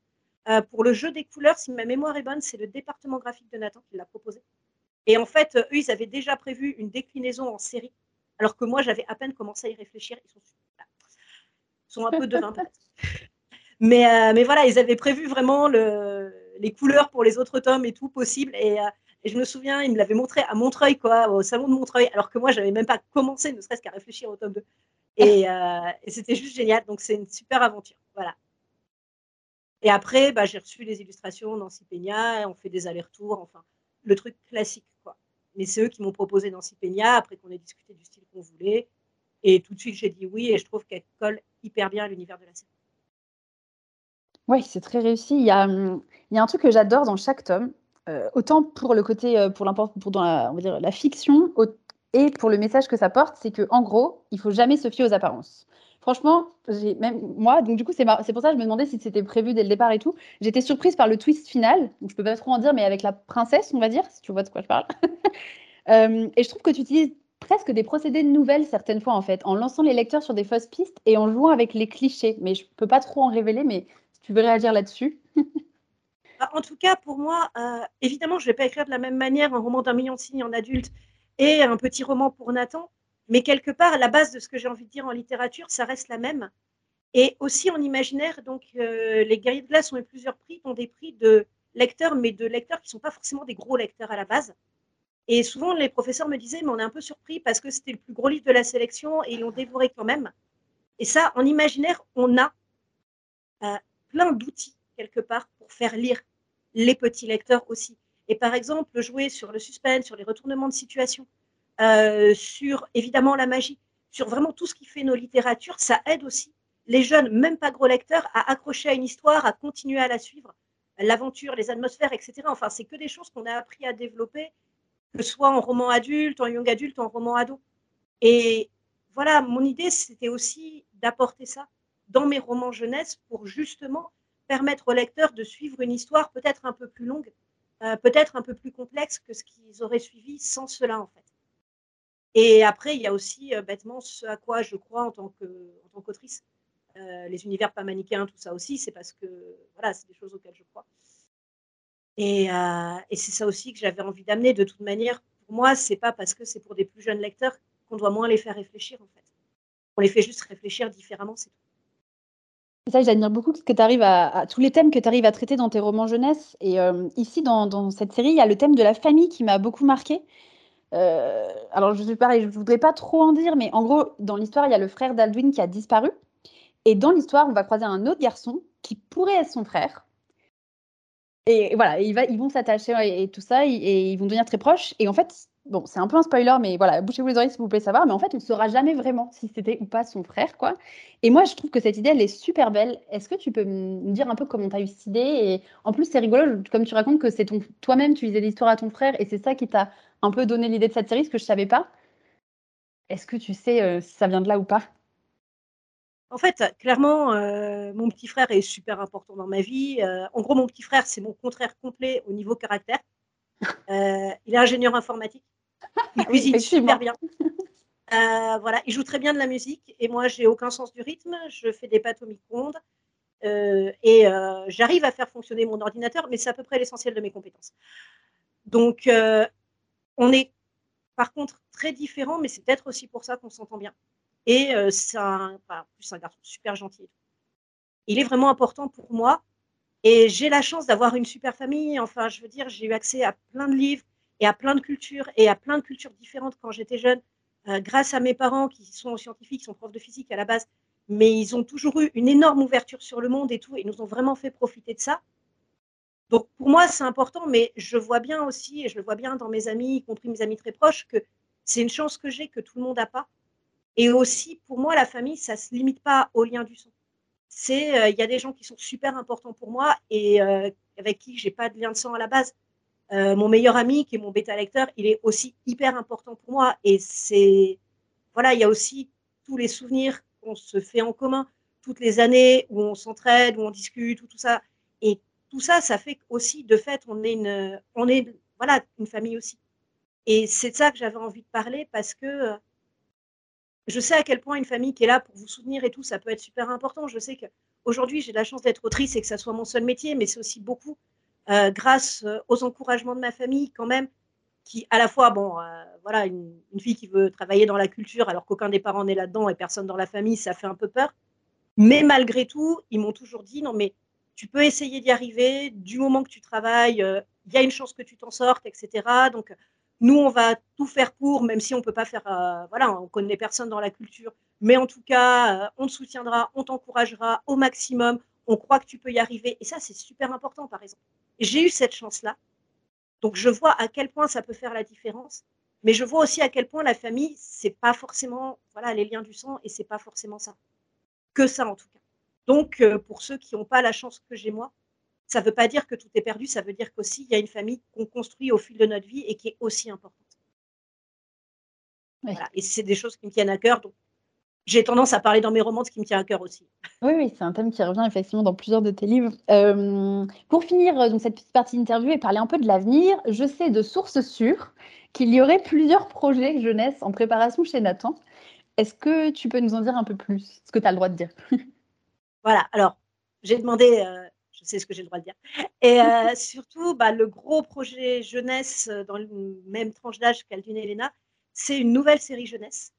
Pour le jeu des couleurs, si ma mémoire est bonne, c'est le département graphique de Nathan qui l'a proposé. Et en fait, eux, ils avaient déjà prévu une déclinaison en série, alors que moi, j'avais à peine commencé à y réfléchir. Ils sont, sont un peu peut-être. Mais, mais voilà, ils avaient prévu vraiment le, les couleurs pour les autres tomes et tout possible. Et, et je me souviens, ils me l'avaient montré à Montreuil, quoi, au salon de Montreuil, alors que moi, j'avais même pas commencé, ne serait-ce qu'à réfléchir au tome 2. Et, euh, et c'était juste génial. Donc, c'est une super aventure. Voilà. Et après, bah, j'ai reçu les illustrations Nancy Peña, et on fait des allers-retours, enfin, le truc classique, quoi. Mais c'est eux qui m'ont proposé Nancy Peña, après qu'on ait discuté du style qu'on voulait. Et tout de suite, j'ai dit oui, et je trouve qu'elle colle hyper bien à l'univers de la série. Oui, c'est très réussi. Il y, a, hum, y a un truc que j'adore dans chaque tome, euh, autant pour le côté, euh, pour, pour dans la, on va dire, la fiction, et pour le message que ça porte, c'est que en gros, il faut jamais se fier aux apparences. Franchement, même moi, donc du coup, c'est pour ça que je me demandais si c'était prévu dès le départ et tout. J'étais surprise par le twist final, donc je peux pas trop en dire, mais avec la princesse, on va dire, si tu vois de quoi je parle. <laughs> Euh, et je trouve que tu utilises presque des procédés nouvelles certaines fois en fait, en lançant les lecteurs sur des fausses pistes et en jouant avec les clichés. Mais je peux pas trop en révéler, mais si tu veux réagir là-dessus. <laughs> Bah, en tout cas, pour moi, euh, évidemment, je ne vais pas écrire de la même manière un roman d'un million de signes en adulte et un petit roman pour Nathan, mais quelque part, la base de ce que j'ai envie de dire en littérature, ça reste la même. Et aussi en imaginaire, donc euh, les guerriers de glace ont eu plusieurs prix, ont des prix de lecteurs, mais de lecteurs qui ne sont pas forcément des gros lecteurs à la base. Et souvent, les professeurs me disaient, mais on est un peu surpris parce que c'était le plus gros livre de la sélection et ils l'ont dévoré quand même. Et ça, en imaginaire, on a euh, plein d'outils quelque part pour faire lire les petits lecteurs aussi. Et par exemple, jouer sur le suspense, sur les retournements de situation, euh, sur évidemment la magie, sur vraiment tout ce qui fait nos littératures, ça aide aussi les jeunes, même pas gros lecteurs, à accrocher à une histoire, à continuer à la suivre, l'aventure, les atmosphères, etc. Enfin, c'est que des choses qu'on a appris à développer, que ce soit en roman adulte, en young adulte, en roman ado. Et voilà, mon idée, c'était aussi d'apporter ça dans mes romans jeunesse pour justement permettre aux lecteurs de suivre une histoire peut-être un peu plus longue, euh, peut-être un peu plus complexe que ce qu'ils auraient suivi sans cela, en fait. Et après, il y a aussi euh, bêtement ce à quoi je crois en tant qu'autrice. Euh, les univers pas manichéens, tout ça aussi, c'est parce que voilà, c'est des choses auxquelles je crois. Et, et c'est ça aussi que j'avais envie d'amener. De toute manière, pour moi, c'est pas parce que c'est pour des plus jeunes lecteurs qu'on doit moins les faire réfléchir, en fait. On les fait juste réfléchir différemment, c'est tout. Ça, j'admire beaucoup que tu arrives à, tous les thèmes que tu arrives à traiter dans tes romans jeunesse. Et euh, ici, dans, cette série, il y a le thème de la famille qui m'a beaucoup marqué. Euh, alors, je suis pareil, voudrais pas trop en dire, mais en gros, dans l'histoire, il y a le frère d'Aldwin qui a disparu. Et dans l'histoire, on va croiser un autre garçon qui pourrait être son frère. Et voilà, ils vont s'attacher et, tout ça, et, ils vont devenir très proches. Et en fait, bon, c'est un peu un spoiler, mais voilà, bouchez-vous les oreilles si vous voulez savoir. Mais en fait, on ne saura jamais vraiment si c'était ou pas son frère, quoi. Et moi, je trouve que cette idée, elle est super belle. Est-ce que tu peux me dire un peu comment tu as eu cette idée? Et en plus, c'est rigolo, comme tu racontes que c'est toi-même, tu lisais l'histoire à ton frère, et c'est ça qui t'a un peu donné l'idée de cette série, ce que je ne savais pas. Est-ce que tu sais euh, si ça vient de là ou pas? En fait, clairement, euh, mon petit frère est super important dans ma vie. Euh, en gros, mon petit frère, c'est mon contraire complet au niveau caractère. il est ingénieur informatique. Il cuisine super bien. Euh, voilà, il joue très bien de la musique et moi j'ai aucun sens du rythme. Je fais des pâtes au micro-ondes euh, et euh, j'arrive à faire fonctionner mon ordinateur, mais c'est à peu près l'essentiel de mes compétences. Donc on est par contre très différents, mais c'est peut-être aussi pour ça qu'on s'entend bien. Et c'est un, plus un garçon super gentil. Il est vraiment important pour moi et j'ai la chance d'avoir une super famille. Enfin, je veux dire, j'ai eu accès à plein de livres et à plein de cultures et à plein de cultures différentes quand j'étais jeune, euh, grâce à mes parents qui sont scientifiques, qui sont profs de physique à la base, mais ils ont toujours eu une énorme ouverture sur le monde et tout, et nous ont vraiment fait profiter de ça. Donc pour moi, c'est important, mais je vois bien aussi, et je le vois bien dans mes amis, y compris mes amis très proches, que c'est une chance que j'ai que tout le monde n'a pas. Et aussi, pour moi, la famille, ça ne se limite pas au lien du sang. Euh, il y a des gens qui sont super importants pour moi et euh, avec qui j'ai pas de lien de sang à la base. Euh, mon meilleur ami, qui est mon bêta lecteur, il est aussi hyper important pour moi. Et c'est, voilà, il y a aussi tous les souvenirs qu'on se fait en commun, toutes les années où on s'entraide, où on discute, tout ça. Et tout ça, ça fait aussi, de fait, on est une, on est, voilà, une famille aussi. Et c'est de ça que j'avais envie de parler parce que je sais à quel point une famille qui est là pour vous soutenir et tout, ça peut être super important. Je sais qu'aujourd'hui, j'ai la chance d'être autrice et que ça soit mon seul métier, mais c'est aussi beaucoup euh, grâce euh, aux encouragements de ma famille quand même, qui à la fois, bon, euh, voilà, une, fille qui veut travailler dans la culture alors qu'aucun des parents n'est là-dedans et personne dans la famille, ça fait un peu peur. Mais malgré tout, ils m'ont toujours dit, non mais tu peux essayer d'y arriver, du moment que tu travailles, il y a une chance que tu t'en sortes, etc. Donc, nous, on va tout faire pour, même si on ne peut pas faire, euh, voilà, on connaît personne dans la culture, mais en tout cas, euh, on te soutiendra, on t'encouragera au maximum, on croit que tu peux y arriver. Et ça, c'est super important, par exemple. J'ai eu cette chance-là. Donc, je vois à quel point ça peut faire la différence, mais je vois aussi à quel point la famille, c'est pas forcément, voilà, les liens du sang, et c'est pas forcément ça. Que ça, en tout cas. Donc, euh, pour ceux qui n'ont pas la chance que j'ai moi, ça ne veut pas dire que tout est perdu, ça veut dire qu'aussi, il y a une famille qu'on construit au fil de notre vie et qui est aussi importante. Et c'est des choses qui me tiennent à cœur. Donc, j'ai tendance à parler dans mes romans de ce qui me tient à cœur aussi. Oui, oui, c'est un thème qui revient effectivement dans plusieurs de tes livres. Euh, pour finir euh, donc, cette petite partie d'interview et parler un peu de l'avenir, je sais de sources sûres qu'il y aurait plusieurs projets jeunesse en préparation chez Nathan. Est-ce que tu peux nous en dire un peu plus? Ce que tu as le droit de dire. voilà, alors j'ai demandé euh, c'est ce que j'ai le droit de dire. Et euh, <laughs> surtout, bah, le gros projet jeunesse euh, dans le même tranche d'âge qu'Aldune et Elena, c'est une nouvelle série jeunesse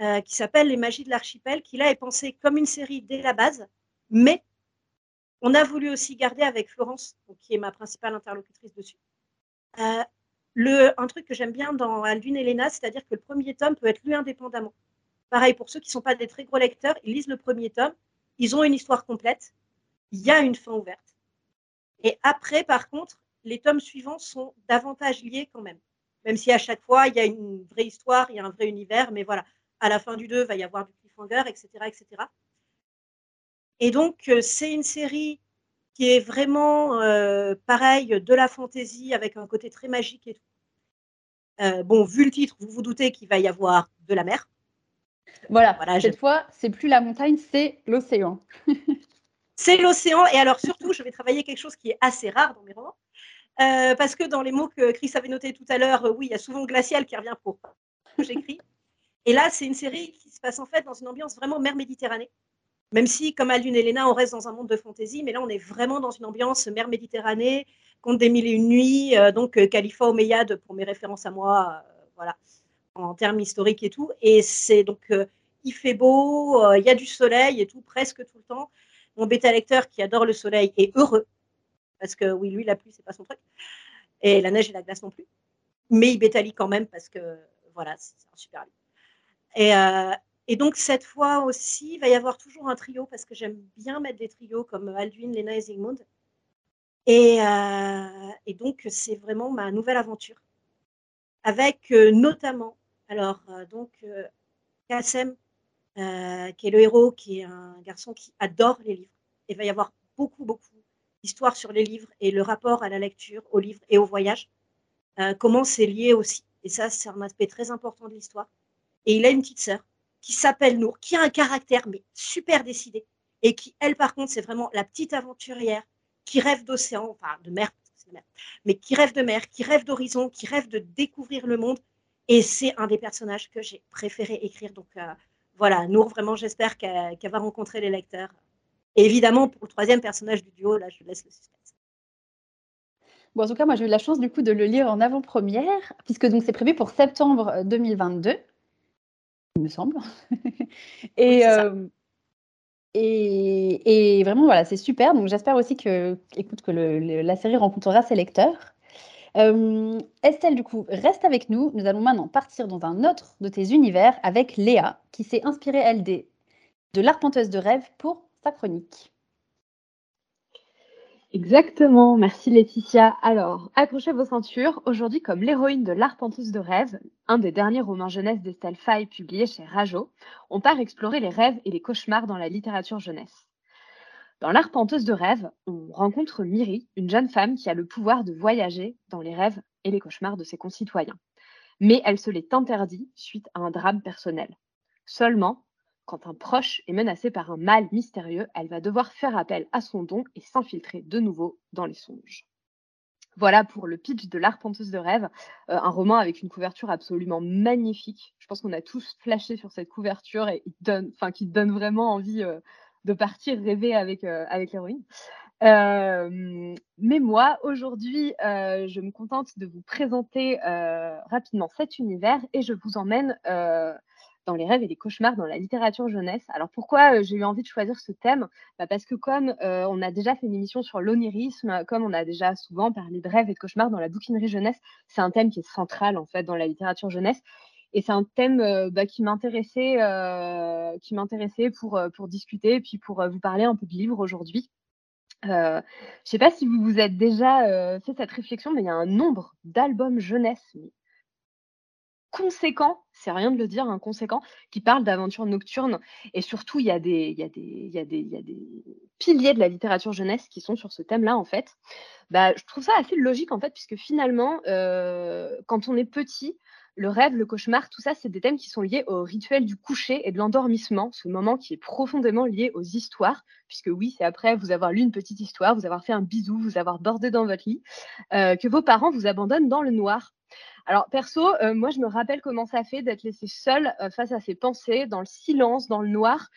euh, qui s'appelle Les Magies de l'Archipel, qui là est pensée comme une série dès la base, mais on a voulu aussi garder avec Florence, qui est ma principale interlocutrice dessus, le, un truc que j'aime bien dans Aldune et Elena, c'est-à-dire que le premier tome peut être lu indépendamment. Pareil, pour ceux qui ne sont pas des très gros lecteurs, ils lisent le premier tome, ils ont une histoire complète, il y a une fin ouverte. Et après, par contre, les tomes suivants sont davantage liés quand même. Même si à chaque fois, il y a une vraie histoire, il y a un vrai univers, mais voilà, à la fin du 2, il va y avoir du cliffhanger, etc. etc. Et donc, euh, c'est une série qui est vraiment euh, pareil, de la fantaisie, avec un côté très magique et tout. Euh, bon, vu le titre, vous vous doutez qu'il va y avoir de la mer. Voilà, voilà cette fois, c'est plus la montagne, c'est l'océan. <laughs> c'est l'océan. Et alors, surtout, je vais travailler quelque chose qui est assez rare dans mes romans. Euh, parce que dans les mots que Chris avait notés tout à l'heure, euh, oui, il y a souvent glacial qui revient pour <laughs> j'écris. Et là, c'est une série qui se passe en fait dans une ambiance vraiment mer Méditerranée. Même si, comme Aldune et Léna, on reste dans un monde de fantaisie, mais là, on est vraiment dans une ambiance mer Méditerranée, conte des mille et une nuits, euh, donc Khalifa Omeyyade pour mes références à moi, voilà, en termes historiques et tout. Et c'est donc, il fait beau, il y a du soleil et tout, presque tout le temps. Mon bêta lecteur qui adore le soleil est heureux, parce que oui, lui, la pluie, c'est pas son truc. Et la neige et la glace non plus. Mais il bêta quand même, parce que voilà, c'est un super livre. Et, euh, et, donc, cette fois aussi, il va y avoir toujours un trio, parce que j'aime bien mettre des trios comme Alduin, Lena et Zygmunt. Et, euh, et donc, c'est vraiment ma nouvelle aventure. Avec euh, notamment, alors, donc, Kassem, euh, qui est le héros, qui est un garçon qui adore les livres. Il va y avoir beaucoup, beaucoup d'histoires sur les livres et le rapport à la lecture, aux livres et au voyage. Euh, comment c'est lié aussi. Et ça, c'est un aspect très important de l'histoire. Et il a une petite sœur qui s'appelle Nour, qui a un caractère mais super décidé. Et qui, elle, par contre, c'est vraiment la petite aventurière qui rêve d'océan, enfin de mer, mer, mais qui rêve de mer, qui rêve d'horizon, qui rêve de découvrir le monde. Et c'est un des personnages que j'ai préféré écrire. Donc, euh, voilà, Nour, vraiment, j'espère qu'elle va rencontrer les lecteurs. Et évidemment, pour le troisième personnage du duo, là, je laisse le suspense. Bon, en tout cas, moi, j'ai eu la chance du coup de le lire en avant-première, puisque donc c'est prévu pour septembre 2022, il me semble. <laughs> et, euh, et, et, vraiment, voilà, c'est super. Donc, j'espère aussi que, écoute, que la série rencontrera ses lecteurs. Euh, Estelle, du coup, reste avec nous. Nous allons maintenant partir dans un autre de tes univers avec Léa, qui s'est inspirée, elle, de l'arpenteuse de rêve pour sa chronique. Exactement, merci Laetitia. Alors, accrochez vos ceintures. Aujourd'hui, comme l'héroïne de L'arpenteuse de rêve, un des derniers romans jeunesse d'Estelle Faye publié chez Rajo, on part explorer les rêves et les cauchemars dans la littérature jeunesse. Dans L'arpenteuse de rêve, on rencontre Miri, une jeune femme qui a le pouvoir de voyager dans les rêves et les cauchemars de ses concitoyens. Mais elle se l'est interdit suite à un drame personnel. Seulement, quand un proche est menacé par un mal mystérieux, elle va devoir faire appel à son don et s'infiltrer de nouveau dans les songes. Voilà pour le pitch de L'Arpenteuse de rêve, euh, un roman avec une couverture absolument magnifique. Je pense qu'on a tous flashé sur cette couverture et donne, qui donne vraiment envie euh, de partir rêver avec, euh, avec l'héroïne. mais moi, aujourd'hui, je me contente de vous présenter rapidement cet univers et je vous emmène dans les rêves et les cauchemars dans la littérature jeunesse. Alors pourquoi euh, j'ai eu envie de choisir ce thème? Bah, Parce que comme euh, on a déjà fait une émission sur l'onirisme, comme on a déjà souvent parlé de rêves et de cauchemars dans la bouquinerie jeunesse, c'est un thème qui est central en fait dans la littérature jeunesse. Et c'est un thème euh, bah, qui m'intéressait, qui m'intéressait pour, pour discuter et puis pour vous parler un peu de livres aujourd'hui. je ne sais pas si vous vous êtes déjà fait cette réflexion, mais il y a un nombre d'albums jeunesse conséquent, c'est rien de le dire, un conséquent, qui parle d'aventures nocturnes. Et surtout, il y, a des, piliers de la littérature jeunesse qui sont sur ce thème-là, en fait. Bah, je trouve ça assez logique, en fait, puisque finalement, euh, quand on est petit, le rêve, le cauchemar, tout ça, c'est des thèmes qui sont liés au rituel du coucher et de l'endormissement, ce moment qui est profondément lié aux histoires, puisque oui, c'est après vous avoir lu une petite histoire, vous avoir fait un bisou, vous avoir bordé dans votre lit, euh, que vos parents vous abandonnent dans le noir. Alors, perso, euh, moi, je me rappelle comment ça fait d'être laissé seule euh, face à ses pensées, dans le silence, dans le noir.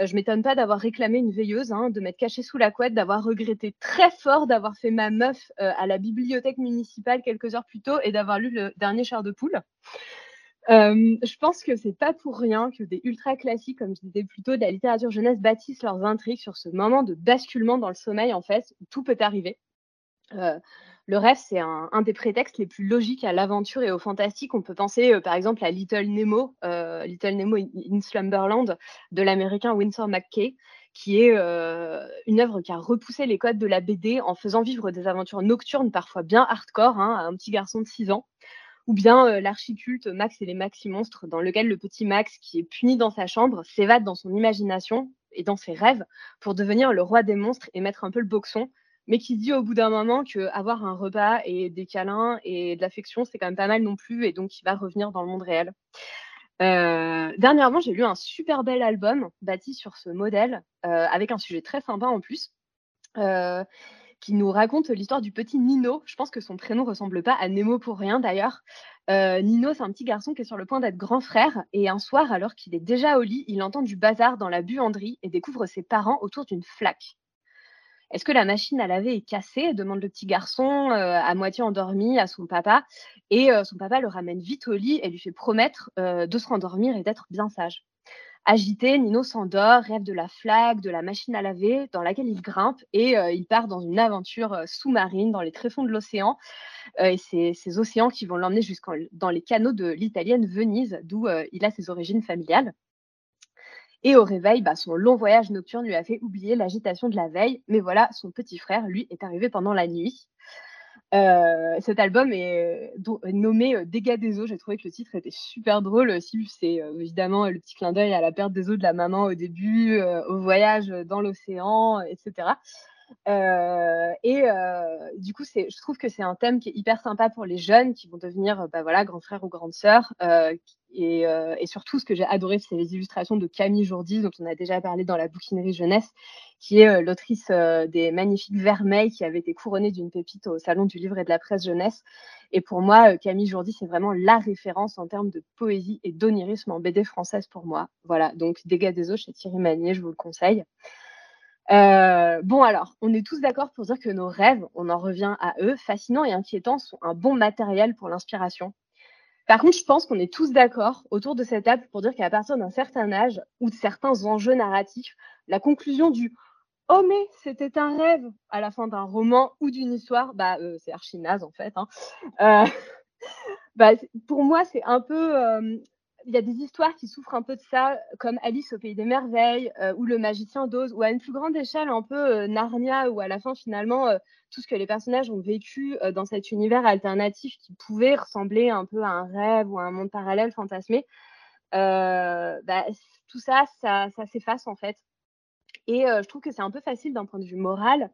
Euh, je m'étonne pas d'avoir réclamé une veilleuse, hein, de m'être cachée sous la couette, d'avoir regretté très fort d'avoir fait ma meuf à la bibliothèque municipale quelques heures plus tôt et d'avoir lu le dernier char de poule. je pense que c'est pas pour rien que des ultra classiques, comme je disais plutôt, de la littérature jeunesse bâtissent leurs intrigues sur ce moment de basculement dans le sommeil, en fait, où tout peut arriver le rêve, c'est un, des prétextes les plus logiques à l'aventure et au fantastique. On peut penser, euh, par exemple, à Little Nemo, euh, Little Nemo in, Slumberland de l'américain Winsor McKay, qui est euh, une œuvre qui a repoussé les codes de la BD en faisant vivre des aventures nocturnes, parfois bien hardcore, hein, à un petit garçon de 6 ans. Ou bien l'archiculte Max et les Maxi Monstres, dans lequel le petit Max, qui est puni dans sa chambre, s'évade dans son imagination et dans ses rêves pour devenir le roi des monstres et mettre un peu le boxon mais qui dit au bout d'un moment que avoir un repas et des câlins et de l'affection, c'est quand même pas mal non plus, et donc il va revenir dans le monde réel. Euh, dernièrement, j'ai lu un super bel album bâti sur ce modèle, euh, avec un sujet très sympa en plus, euh, qui nous raconte l'histoire du petit Nino. Je pense que son prénom ressemble pas à Nemo pour rien d'ailleurs. Nino, c'est un petit garçon qui est sur le point d'être grand frère, et un soir, alors qu'il est déjà au lit, il entend du bazar dans la buanderie et découvre ses parents autour d'une flaque. Est-ce que la machine à laver est cassée? demande le petit garçon euh, à moitié endormi à son papa. Et euh, son papa le ramène vite au lit et lui fait promettre euh, de se rendormir et d'être bien sage. Agité, Nino s'endort, rêve de la flaque, de la machine à laver dans laquelle il grimpe et il part dans une aventure sous-marine dans les tréfonds de l'océan. et c'est ces océans qui vont l'emmener jusqu'en dans les canaux de l'italienne Venise, d'où il a ses origines familiales. Et au réveil, bah, son long voyage nocturne lui a fait oublier l'agitation de la veille. Mais voilà, son petit frère, lui, est arrivé pendant la nuit. Euh, cet album est nommé euh, Dégâts des eaux. J'ai trouvé que le titre était super drôle. aussi. c'est euh, évidemment le petit clin d'œil à la perte des eaux de la maman au début, au voyage dans l'océan, etc. et du coup, je trouve que c'est un thème qui est hyper sympa pour les jeunes qui vont devenir bah, voilà, grands frères ou grandes sœurs, euh, et, surtout, ce que j'ai adoré, c'est les illustrations de Camille Jourdis, dont on a déjà parlé dans la bouquinerie jeunesse, qui est euh, l'autrice euh, des magnifiques Vermeils, qui avait été couronnée d'une pépite au Salon du livre et de la presse jeunesse. Et pour moi, Camille Jourdis, c'est vraiment la référence en termes de poésie et d'onirisme en BD française pour moi. Voilà, donc Dégâts des eaux chez Thierry Magnier, je vous le conseille. Bon alors, on est tous d'accord pour dire que nos rêves, on en revient à eux, fascinants et inquiétants, sont un bon matériel pour l'inspiration. Par contre, je pense qu'on est tous d'accord autour de cette table pour dire qu'à partir d'un certain âge ou de certains enjeux narratifs, la conclusion du Oh mais c'était un rêve à la fin d'un roman ou d'une histoire, bah euh, c'est archi naze en fait. Hein. Euh, <laughs> bah, pour moi, c'est un peu euh, il y a des histoires qui souffrent un peu de ça, comme Alice au pays des merveilles euh, ou Le magicien d'Oz, ou à une plus grande échelle, un peu euh, Narnia, où à la fin, finalement, euh, tout ce que les personnages ont vécu dans cet univers alternatif qui pouvait ressembler un peu à un rêve ou à un monde parallèle fantasmé, bah, tout ça, ça, s'efface en fait. Et je trouve que c'est un peu facile d'un point de vue moral.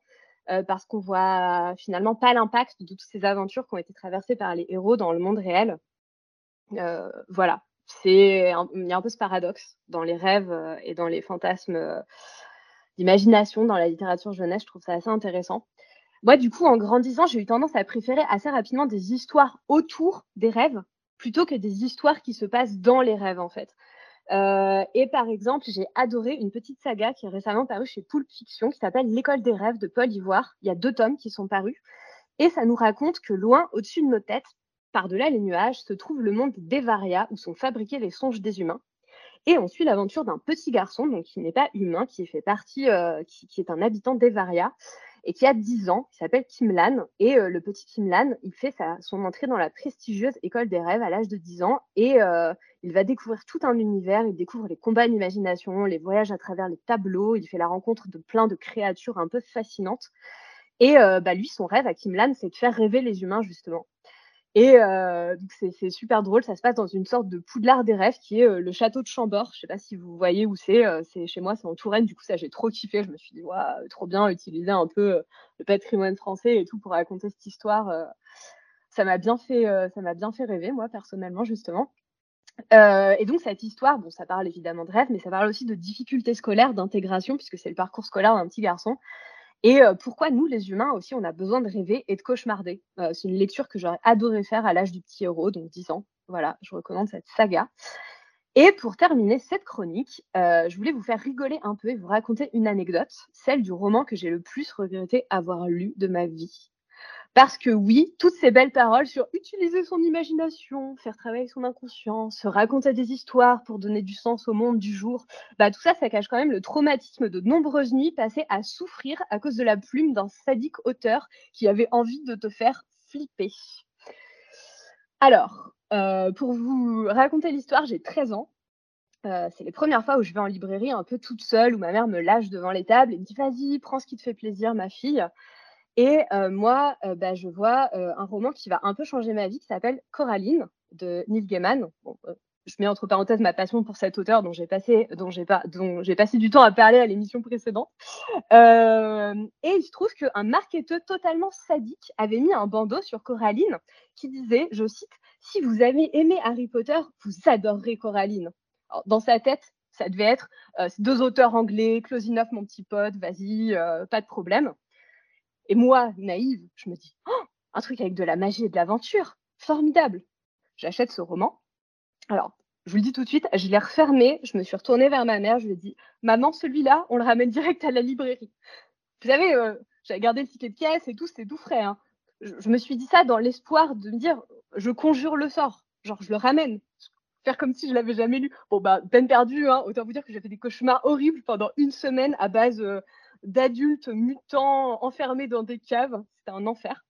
parce qu'on voit finalement pas l'impact de toutes ces aventures qui ont été traversées par les héros dans le monde réel. voilà c'est il y a un peu ce paradoxe dans les rêves euh, et dans les fantasmes euh, d'imagination dans la littérature jeunesse. Je trouve ça assez intéressant. Moi, du coup, en grandissant, j'ai eu tendance à préférer assez rapidement des histoires autour des rêves plutôt que des histoires qui se passent dans les rêves, en fait. Euh, et par exemple, j'ai adoré une petite saga qui est récemment parue chez Poulp Fiction qui s'appelle L'école des rêves de Paul Ivoire. Il y a deux tomes qui sont parus. Et ça nous raconte que loin au-dessus de nos têtes, par-delà les nuages, se trouve le monde d'Evaria où sont fabriqués les songes des humains. Et on suit l'aventure d'un petit garçon, donc qui n'est pas humain, qui fait partie, euh, qui, est un habitant d'Evaria et qui a 10 ans, qui s'appelle Kimlan. Et euh, le petit Kimlan, il fait son entrée dans la prestigieuse école des rêves à l'âge de 10 ans et euh, il va découvrir tout un univers. Il découvre les combats d'imagination, les voyages à travers les tableaux. Il fait la rencontre de plein de créatures un peu fascinantes. Et bah, lui, son rêve à Kimlan, c'est de faire rêver les humains, justement. Et euh, c'est super drôle, ça se passe dans une sorte de poudlard des rêves qui est euh, le château de Chambord. Je sais pas si vous voyez où c'est, euh, c'est chez moi, c'est en Touraine. Du coup, ça j'ai trop kiffé. Je me suis dit, waouh, trop bien utiliser un peu euh, le patrimoine français et tout pour raconter cette histoire. euh. ça m'a bien fait, euh, ça m'a bien fait rêver, moi personnellement justement. Euh, et donc cette histoire, bon, ça parle évidemment de rêve, mais ça parle aussi de difficultés scolaires, d'intégration, puisque c'est le parcours scolaire d'un petit garçon. Et euh, pourquoi nous, les humains aussi, on a besoin de rêver et de cauchemarder? Euh, c'est une lecture que j'aurais adoré faire à l'âge du petit héros, donc 10 ans. Voilà, je recommande cette saga. Et pour terminer cette chronique, euh, je voulais vous faire rigoler un peu et vous raconter une anecdote, celle du roman que j'ai le plus regretté avoir lu de ma vie. Parce que oui, toutes ces belles paroles sur utiliser son imagination, faire travailler son inconscient, se raconter des histoires pour donner du sens au monde du jour, bah tout ça, ça cache quand même le traumatisme de nombreuses nuits passées à souffrir à cause de la plume d'un sadique auteur qui avait envie de te faire flipper. Alors, euh, pour vous raconter l'histoire, j'ai 13 ans. Euh, c'est les premières fois où je vais en librairie un peu toute seule, où ma mère me lâche devant les tables et me dit Vas-y, prends ce qui te fait plaisir, ma fille. Et euh, moi, euh, bah, je vois euh, un roman qui va un peu changer ma vie, qui s'appelle Coraline de Neil Gaiman. Bon, je mets entre parenthèses ma passion pour cet auteur dont j'ai passé, dont j'ai pas, dont j'ai passé du temps à parler à l'émission précédente. Et il se trouve qu'un marketeur totalement sadique avait mis un bandeau sur Coraline qui disait, je cite, si vous avez aimé Harry Potter, vous adorerez Coraline. Dans sa tête, ça devait être deux auteurs anglais, Closinoff, mon petit pote, vas-y, pas de problème. Et moi, naïve, je me dis, oh, un truc avec de la magie et de l'aventure, formidable. J'achète ce roman. Alors, je vous le dis tout de suite, je l'ai refermé, je me suis retournée vers ma mère, je lui ai dit, maman, celui-là, on le ramène direct à la librairie. Vous savez, euh, j'avais gardé le ticket de caisse et tout, c'était tout frais. Hein. Je, je, me suis dit ça dans l'espoir de me dire, je conjure le sort, genre je le ramène, faire comme si je l'avais jamais lu. Bon, bah, peine perdue, hein. autant vous dire que j'ai fait des cauchemars horribles pendant une semaine à base euh, d'adultes mutants enfermés dans des caves. C'était un enfer.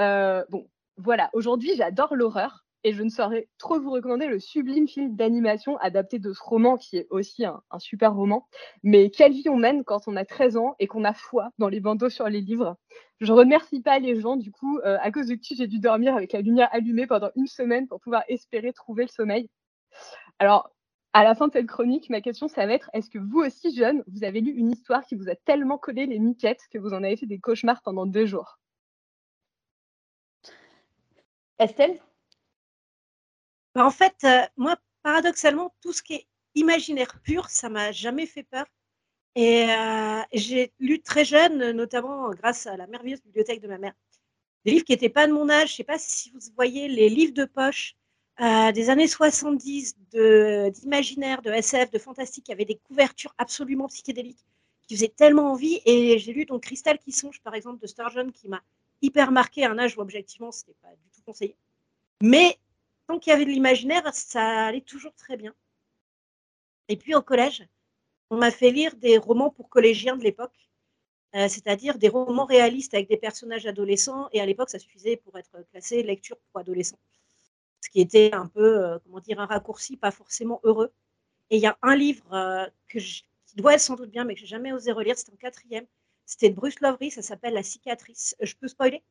Euh, bon, voilà, aujourd'hui, j'adore l'horreur et je ne saurais trop vous recommander le sublime film d'animation adapté de ce roman qui est aussi un, super roman. Mais quelle vie on mène quand on a 13 ans et qu'on a foi dans les bandeaux sur les livres. Je remercie pas les gens, du coup, euh, à cause de qui j'ai dû dormir avec la lumière allumée pendant une semaine pour pouvoir espérer trouver le sommeil. Alors, à la fin de cette chronique, ma question, ça va être est-ce que vous aussi, jeune, vous avez lu une histoire qui vous a tellement collé les miquettes que vous en avez fait des cauchemars pendant deux jours? Estelle? Bah, En fait, euh, moi, paradoxalement, tout ce qui est imaginaire pur, ça m'a jamais fait peur. Et euh, j'ai lu très jeune, notamment grâce à la merveilleuse bibliothèque de ma mère, des livres qui n'étaient pas de mon âge. Je ne sais pas si vous voyez les livres de poche euh, des années 70 d'imaginaire, de, de, SF, de fantastique, qui avaient des couvertures absolument psychédéliques, qui faisaient tellement envie. Et j'ai lu donc Cristal qui songe, par exemple, de Sturgeon, qui m'a hyper marqué à un âge où objectivement, ce n'était pas du tout conseillé. Mais tant qu'il y avait de l'imaginaire, ça allait toujours très bien. Et puis au collège, on m'a fait lire des romans pour collégiens de l'époque, euh, c'est-à-dire des romans réalistes avec des personnages adolescents. Et à l'époque, ça suffisait pour être classé lecture pour adolescents. Ce qui était un peu, euh, comment dire, un raccourci pas forcément heureux. Et il y a un livre euh, que je, qui doit être sans doute bien, mais que j'ai jamais osé relire, c'était en quatrième. C'était de Bruce Lovery, ça s'appelle La cicatrice. Je peux spoiler?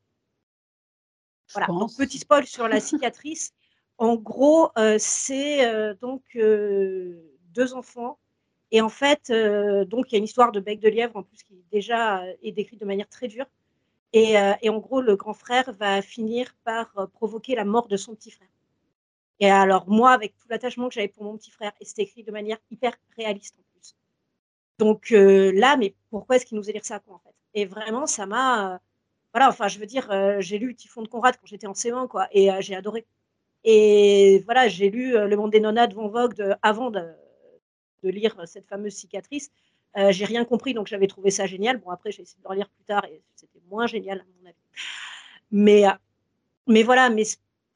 Voilà, donc petit spoil sur La cicatrice. <laughs> En gros, euh, c'est donc deux enfants. Et en fait, donc il y a une histoire de bec de lièvre en plus qui déjà est décrite de manière très dure. Et, et, en gros, le grand frère va finir par provoquer la mort de son petit frère. Et alors moi, avec tout l'attachement que j'avais pour mon petit frère, et c'était écrit de manière hyper réaliste en plus. Donc là, mais pourquoi est-ce qu'il nous a lire ça quoi, en fait? Et vraiment, ça m'a voilà, enfin, je veux dire, j'ai lu Typhon de Conrad quand j'étais en C1, quoi, et j'ai adoré. Et voilà, j'ai lu Le Monde des Nonnas de Van Vogt avant de, de, lire cette fameuse cicatrice. j'ai rien compris, donc j'avais trouvé ça génial. Bon, après, j'ai essayé de le relire plus tard et c'était moins génial, à mon avis. Mais, mais voilà, mais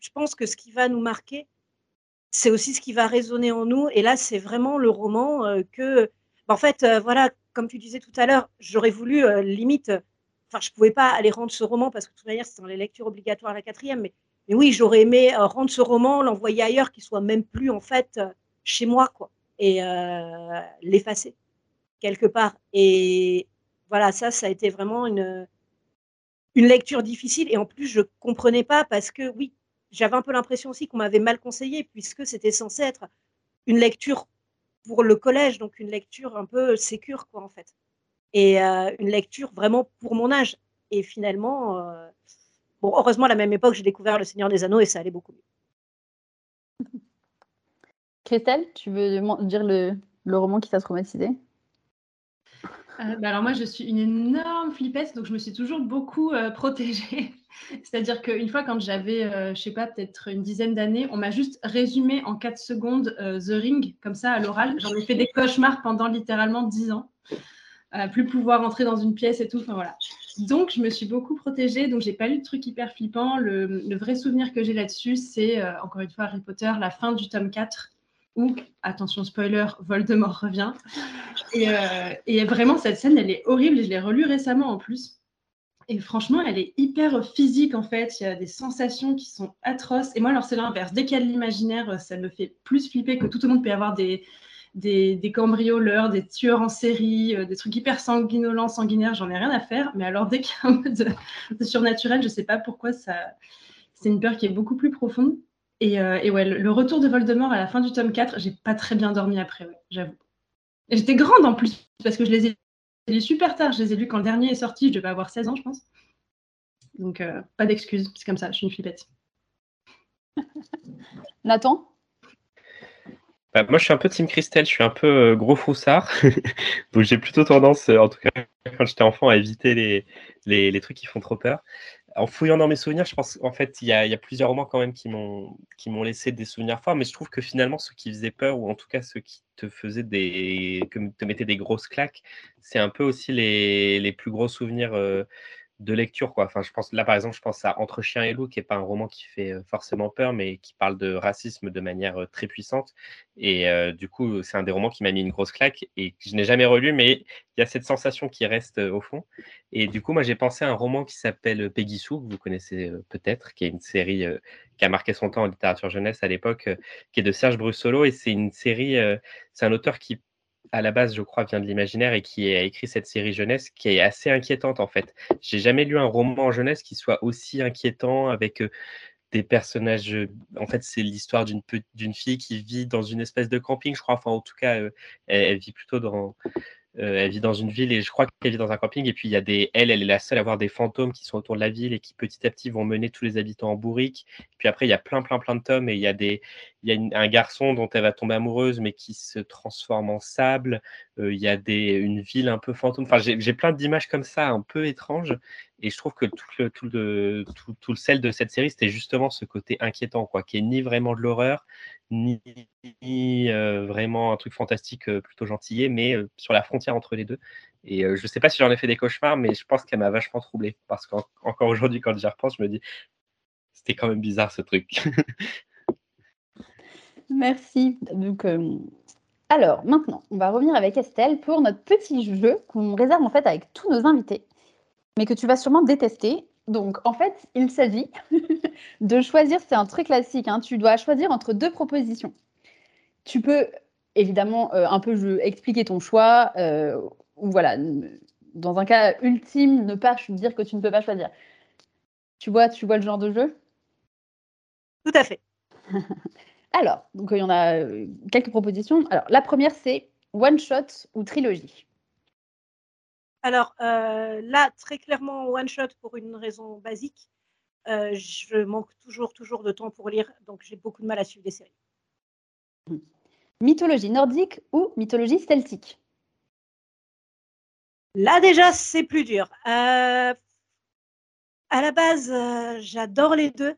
je pense que ce qui va nous marquer, c'est aussi ce qui va résonner en nous. Et là, c'est vraiment le roman que, bah, en fait, voilà, comme tu disais tout à l'heure, j'aurais voulu limite enfin, je pouvais pas aller rendre ce roman parce que de toute manière, c'est dans les lectures obligatoires à la quatrième. Mais, mais oui, j'aurais aimé euh, rendre ce roman, l'envoyer ailleurs, qu'il soit même plus en fait euh, chez moi, quoi, et euh, l'effacer quelque part. Et voilà, ça, ça a été vraiment une une lecture difficile. Et en plus, je comprenais pas parce que oui, j'avais un peu l'impression aussi qu'on m'avait mal conseillé puisque c'était censé être une lecture pour le collège, donc une lecture un peu sécure, quoi, en fait et euh, une lecture vraiment pour mon âge. Et finalement, euh, bon, heureusement, à la même époque, j'ai découvert Le Seigneur des Anneaux et ça allait beaucoup mieux. <laughs> Christelle, tu veux dire le, le roman qui t'a traumatisé euh, bah alors moi, je suis une énorme flippette, donc je me suis toujours beaucoup protégée. <laughs> C'est-à-dire qu'une fois, quand j'avais, je je sais pas, peut-être une dizaine d'années, on m'a juste résumé en 4 secondes The Ring, comme ça, à l'oral. J'en ai fait des cauchemars pendant littéralement 10 ans plus pouvoir entrer dans une pièce et tout. Donc, je me suis beaucoup protégée. Donc, j'ai pas lu de trucs hyper flippants. Le, vrai souvenir que j'ai là-dessus, c'est euh, encore une fois Harry Potter, la fin du tome 4, attention spoiler, Voldemort revient. Euh, et, vraiment, cette scène, elle est horrible. je l'ai relue récemment en plus. Et franchement, elle est hyper physique en fait. Il y a des sensations qui sont atroces. Et moi, alors, c'est l'inverse. Dès qu'il y a de l'imaginaire, ça me fait plus flipper que tout le monde peut avoir des cambrioleurs, des tueurs en série, euh, des trucs hyper sanguinolents, sanguinaires, j'en ai rien à faire. Mais alors, dès qu'il y a un mode de, <laughs> surnaturel, je sais pas pourquoi ça. C'est une peur qui est beaucoup plus profonde. Et, euh, et ouais, le, retour de Voldemort à la fin du tome 4, j'ai pas très bien dormi après, ouais, j'avoue. Et j'étais grande en plus, parce que je les ai lus super tard. Je les ai lus quand le dernier est sorti, je devais avoir 16 ans, je pense. Donc, euh, pas d'excuses, c'est comme ça, je suis une flippette. <laughs> Nathan? Bah, moi, je suis un peu Team Christelle, je suis un peu euh, gros froussard. <laughs> Donc, j'ai plutôt tendance, en tout cas, quand j'étais enfant, à éviter les, les, les, trucs qui font trop peur. En fouillant dans mes souvenirs, je pense en fait, il y, a, plusieurs romans quand même qui m'ont laissé des souvenirs forts, mais je trouve que finalement, ceux qui faisaient peur, ou en tout cas ceux qui te faisaient des. que te mettaient des grosses claques, c'est un peu aussi les, les plus gros souvenirs. Euh, de lecture quoi. Enfin, je pense là par exemple, je pense à Entre chien et loup qui est pas un roman qui fait euh, forcément peur, mais qui parle de racisme de manière euh, très puissante. Et euh, du coup, c'est un des romans qui m'a mis une grosse claque et que je n'ai jamais relu, mais il y a cette sensation qui reste au fond. Et du coup, moi, j'ai pensé à un roman qui s'appelle Peggy Sue, que vous connaissez peut-être, qui est une série qui a marqué son temps en littérature jeunesse à l'époque, qui est de Serge Brussolo et c'est une série, c'est un auteur qui à la base, je crois, vient de l'imaginaire et qui a écrit cette série jeunesse qui est assez inquiétante en fait. J'ai jamais lu un roman jeunesse qui soit aussi inquiétant avec euh, des personnages. Euh, en fait, c'est l'histoire d'une d'une fille qui vit dans une espèce de camping, je crois. Enfin, en tout cas, euh, elle, vit plutôt dans elle vit dans une ville et je crois qu'elle vit dans un camping. Et puis il y a des, elle, elle est la seule à voir des fantômes qui sont autour de la ville et qui petit à petit vont mener tous les habitants en bourrique. puis après il y a plein, plein, plein de tomes et il y a des, il y a un garçon dont elle va tomber amoureuse mais qui se transforme en sable. Euh, il y a des, une ville un peu fantôme. Enfin j'ai plein d'images comme ça un peu étranges et je trouve que tout le, tout le, sel de cette série c'était justement ce côté inquiétant quoi, qui est ni vraiment de l'horreur ni, euh, vraiment un truc fantastique euh, plutôt gentillé, mais sur la frontière entre les deux. Et je ne sais pas si j'en ai fait des cauchemars, mais je pense qu'elle m'a vachement troublé. Parce qu'encore aujourd'hui, quand j'y repense, je me dis, c'était quand même bizarre ce truc. <laughs> Merci. Donc, alors, maintenant, on va revenir avec Estelle pour notre petit jeu qu'on réserve en fait avec tous nos invités, mais que tu vas sûrement détester. Donc, en fait, il s'agit <laughs> de choisir, c'est un truc classique, hein, tu dois choisir entre deux propositions. Tu peux évidemment euh, un peu expliquer ton choix, euh, ou voilà, dans un cas ultime, ne pas dire que tu ne peux pas choisir. Tu vois, tu vois le genre de jeu? Tout à fait. <laughs> Alors, donc il y en a euh, quelques propositions. Alors, la première, c'est one shot ou trilogie? Alors euh, là, très clairement, one shot pour une raison basique. Euh, je manque toujours, toujours de temps pour lire, donc j'ai beaucoup de mal à suivre des séries. Mythologie nordique ou mythologie celtique? Là déjà, c'est plus dur. Euh, à la base, j'adore les deux.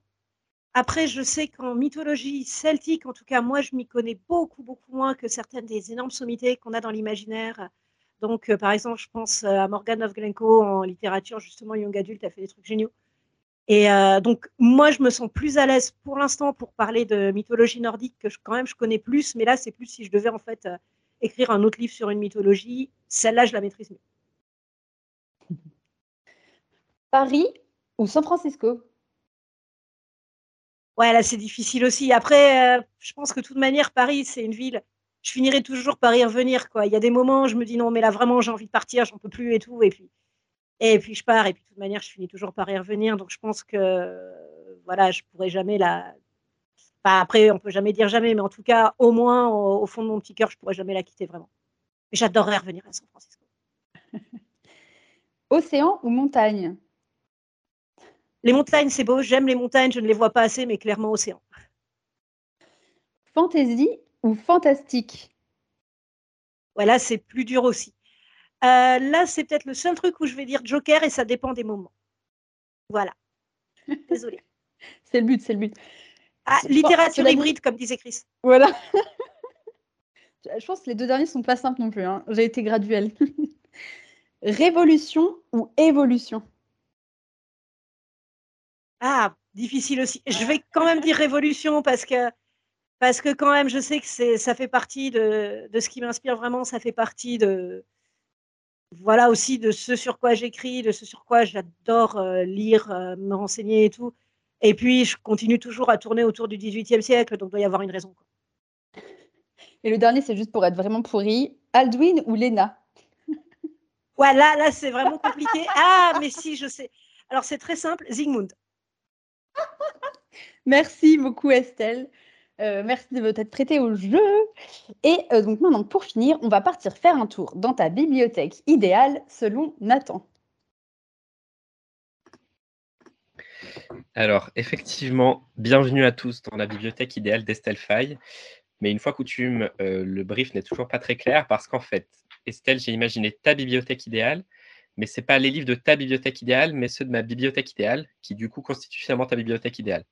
Après, je sais qu'en mythologie celtique, en tout cas, moi, je m'y connais beaucoup, beaucoup moins que certaines des énormes sommités qu'on a dans l'imaginaire. Donc, par exemple, je pense à Morgan of Glencoe en littérature, justement, Young Adult a fait des trucs géniaux. Et euh, donc, moi, je me sens plus à l'aise pour l'instant pour parler de mythologie nordique que quand même je connais plus. Mais là, c'est plus si je devais en fait euh, écrire un autre livre sur une mythologie. Celle-là, je la maîtrise mieux. Paris ou San Francisco? Ouais, là, c'est difficile aussi. Après, euh, je pense que de toute manière, Paris, c'est une ville. Je finirai toujours par y revenir. Quoi. Il y a des moments où je me dis non, mais là, vraiment, j'ai envie de partir, j'en peux plus et tout. Et puis, et puis je pars, et puis de toute manière, je finis toujours par y revenir. Donc je pense que voilà, je pourrais jamais la. Après, on peut jamais dire jamais, mais en tout cas, au moins, au, fond de mon petit cœur, je pourrais jamais la quitter vraiment. Mais j'adorerais revenir à San Francisco. <laughs> Océan ou montagne? Les montagnes, c'est beau. J'aime les montagnes, je ne les vois pas assez, mais clairement océan. Fantasy ou fantastique? Voilà, c'est plus dur aussi. Euh, là, c'est peut-être le seul truc où je vais dire Joker et ça dépend des moments. Voilà. <laughs> Désolée. c'est le but, c'est le but. Ah, littérature hybride, comme disait Chris. Voilà. <laughs> je pense que les deux derniers sont pas simples non plus. Hein. J'ai été graduelle. <laughs> Révolution ou évolution? Ah, difficile aussi. Je vais quand même dire révolution parce que parce que quand même, je sais que ça fait partie de, de ce qui m'inspire vraiment. Ça fait partie de voilà aussi de ce sur quoi j'écris, de ce sur quoi j'adore euh, lire, euh, me renseigner et tout. Et puis, je continue toujours à tourner autour du XVIIIe siècle, donc il doit y avoir une raison. Et le dernier, c'est juste pour être vraiment pourri. Aldwin ou Lena? Ouais, là, là c'est vraiment compliqué. Ah, mais si, je sais. Alors, c'est très simple, Zygmunt. <laughs> Merci beaucoup, Estelle. Euh, merci de votre être prêté au jeu. Et euh, donc maintenant, pour finir, on va partir faire un tour dans ta bibliothèque idéale selon Nathan. Alors, effectivement, bienvenue à tous dans la bibliothèque idéale d'Estelle Faye. Mais une fois coutume, euh, le brief n'est toujours pas très clair parce qu'en fait, Estelle, j'ai imaginé ta bibliothèque idéale, mais ce n'est pas les livres de ta bibliothèque idéale, mais ceux de ma bibliothèque idéale, qui du coup constituent finalement ta bibliothèque idéale.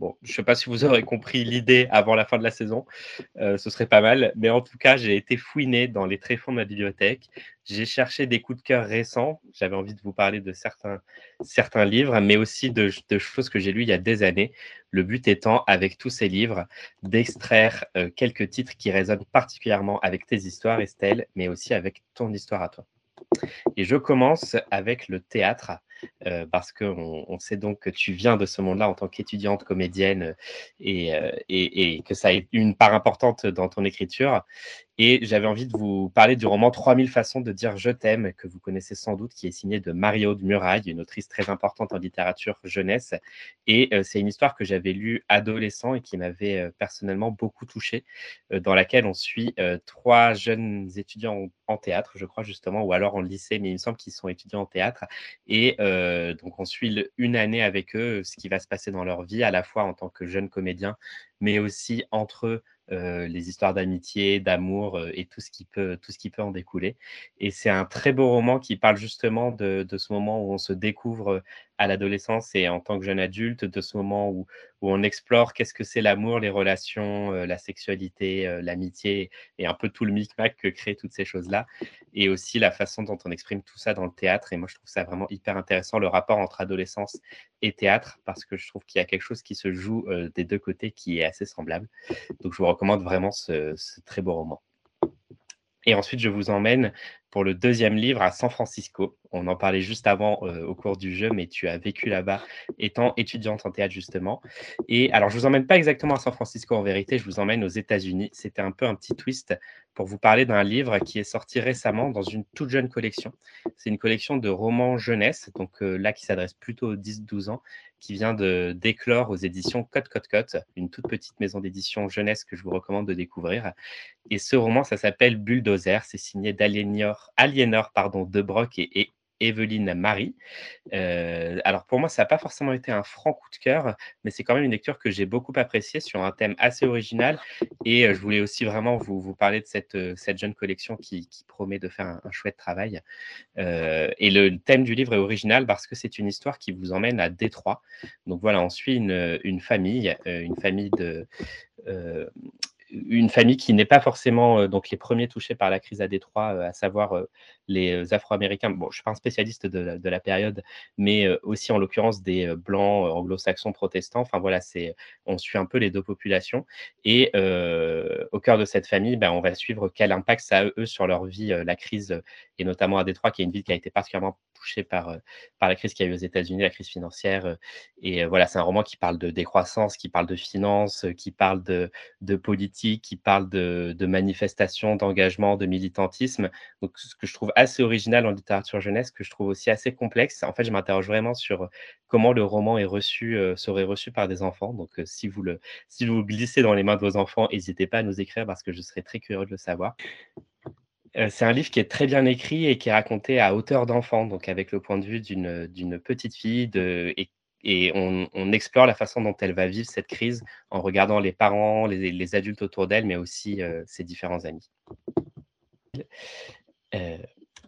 Bon, je ne sais pas si vous aurez compris l'idée avant la fin de la saison, euh, ce serait pas mal. Mais en tout cas, j'ai été fouiné dans les tréfonds de ma bibliothèque. J'ai cherché des coups de cœur récents. J'avais envie de vous parler de certains, livres, mais aussi de, choses que j'ai lues il y a des années. Le but étant, avec tous ces livres, d'extraire euh, quelques titres qui résonnent particulièrement avec tes histoires, Estelle, mais aussi avec ton histoire à toi. Et je commence avec le théâtre. Euh, parce qu'on on sait donc que tu viens de ce monde-là en tant qu'étudiante comédienne euh, euh, et, et, que ça a une part importante dans ton écriture. Et j'avais envie de vous parler du roman 3000 façons de dire je t'aime, que vous connaissez sans doute, qui est signé de Mario de Muraille, une autrice très importante en littérature jeunesse. Et c'est une histoire que j'avais lue adolescent et qui m'avait personnellement beaucoup touché, dans laquelle on suit trois jeunes étudiants en, théâtre, je crois justement, ou alors en lycée, mais il me semble qu'ils sont étudiants en théâtre. Et euh, donc on suit une année avec eux, ce qui va se passer dans leur vie, à la fois en tant que jeunes comédiens, mais aussi entre eux, euh, les histoires d'amitié, d'amour euh, et tout ce, qui peut, tout ce qui peut en découler. Et c'est un très beau roman qui parle justement de, de ce moment où on se découvre à l'adolescence et en tant que jeune adulte, de ce moment où, on explore qu'est-ce que c'est l'amour, les relations, la sexualité, l'amitié et un peu tout le micmac que créent toutes ces choses-là. Et aussi la façon dont on exprime tout ça dans le théâtre. Et moi, je trouve ça vraiment hyper intéressant, le rapport entre adolescence et théâtre, parce que je trouve qu'il y a quelque chose qui se joue des deux côtés qui est assez semblable. Donc, je vous recommande vraiment ce, très beau roman. Et ensuite, je vous emmène pour le deuxième livre à San Francisco. On en parlait juste avant euh, au cours du jeu, mais tu as vécu là-bas étant étudiante en théâtre justement. Et alors, je vous emmène pas exactement à San Francisco en vérité, je vous emmène aux États-Unis. C'était un peu un petit twist pour vous parler d'un livre qui est sorti récemment dans une toute jeune collection. C'est une collection de romans jeunesse, donc euh, là qui s'adresse plutôt aux 10-12 ans, qui vient de d'éclore aux éditions Code Code Code, une toute petite maison d'édition jeunesse que je vous recommande de découvrir. Et ce roman, ça s'appelle Bulldozer, c'est signé d'Aliénor Aliénor pardon, De Broc et, Evelyne Marie. alors pour moi, ça n'a pas forcément été un franc coup de cœur, mais c'est quand même une lecture que j'ai beaucoup appréciée sur un thème assez original. Et je voulais aussi vraiment vous, parler de cette, cette jeune collection qui, promet de faire un, chouette travail. et le thème du livre est original parce que c'est une histoire qui vous emmène à Détroit. Donc voilà, on suit une, une famille, une famille de une famille qui n'est pas forcément donc les premiers touchés par la crise à Détroit, à savoir les Afro-Américains. Bon, je suis pas un spécialiste de, la période, mais aussi en l'occurrence des blancs anglo-saxons protestants. Enfin voilà, on suit un peu les deux populations et au cœur de cette famille, ben, on va suivre quel impact ça a eux sur leur vie, la crise et notamment à Détroit, qui est une ville qui a été particulièrement touchée par par la crise qu'il y a eu aux États-Unis, la crise financière. et voilà, c'est un roman qui parle de décroissance, qui parle de finances, qui parle de, de politique, qui parle de, de manifestations, d'engagement, de militantisme. Donc ce que je trouve assez original en littérature jeunesse, que je trouve aussi assez complexe. En fait, je m'interroge vraiment sur comment le roman est reçu, serait reçu par des enfants. Donc, si, vous le, si vous glissez dans les mains de vos enfants, n'hésitez pas à nous écrire parce que je serais très curieux de le savoir. c'est un livre qui est très bien écrit et qui est raconté à hauteur d'enfant, donc avec le point de vue d'une petite fille de, et, on, explore la façon dont elle va vivre cette crise en regardant les parents, les, adultes autour d'elle, mais aussi ses différents amis.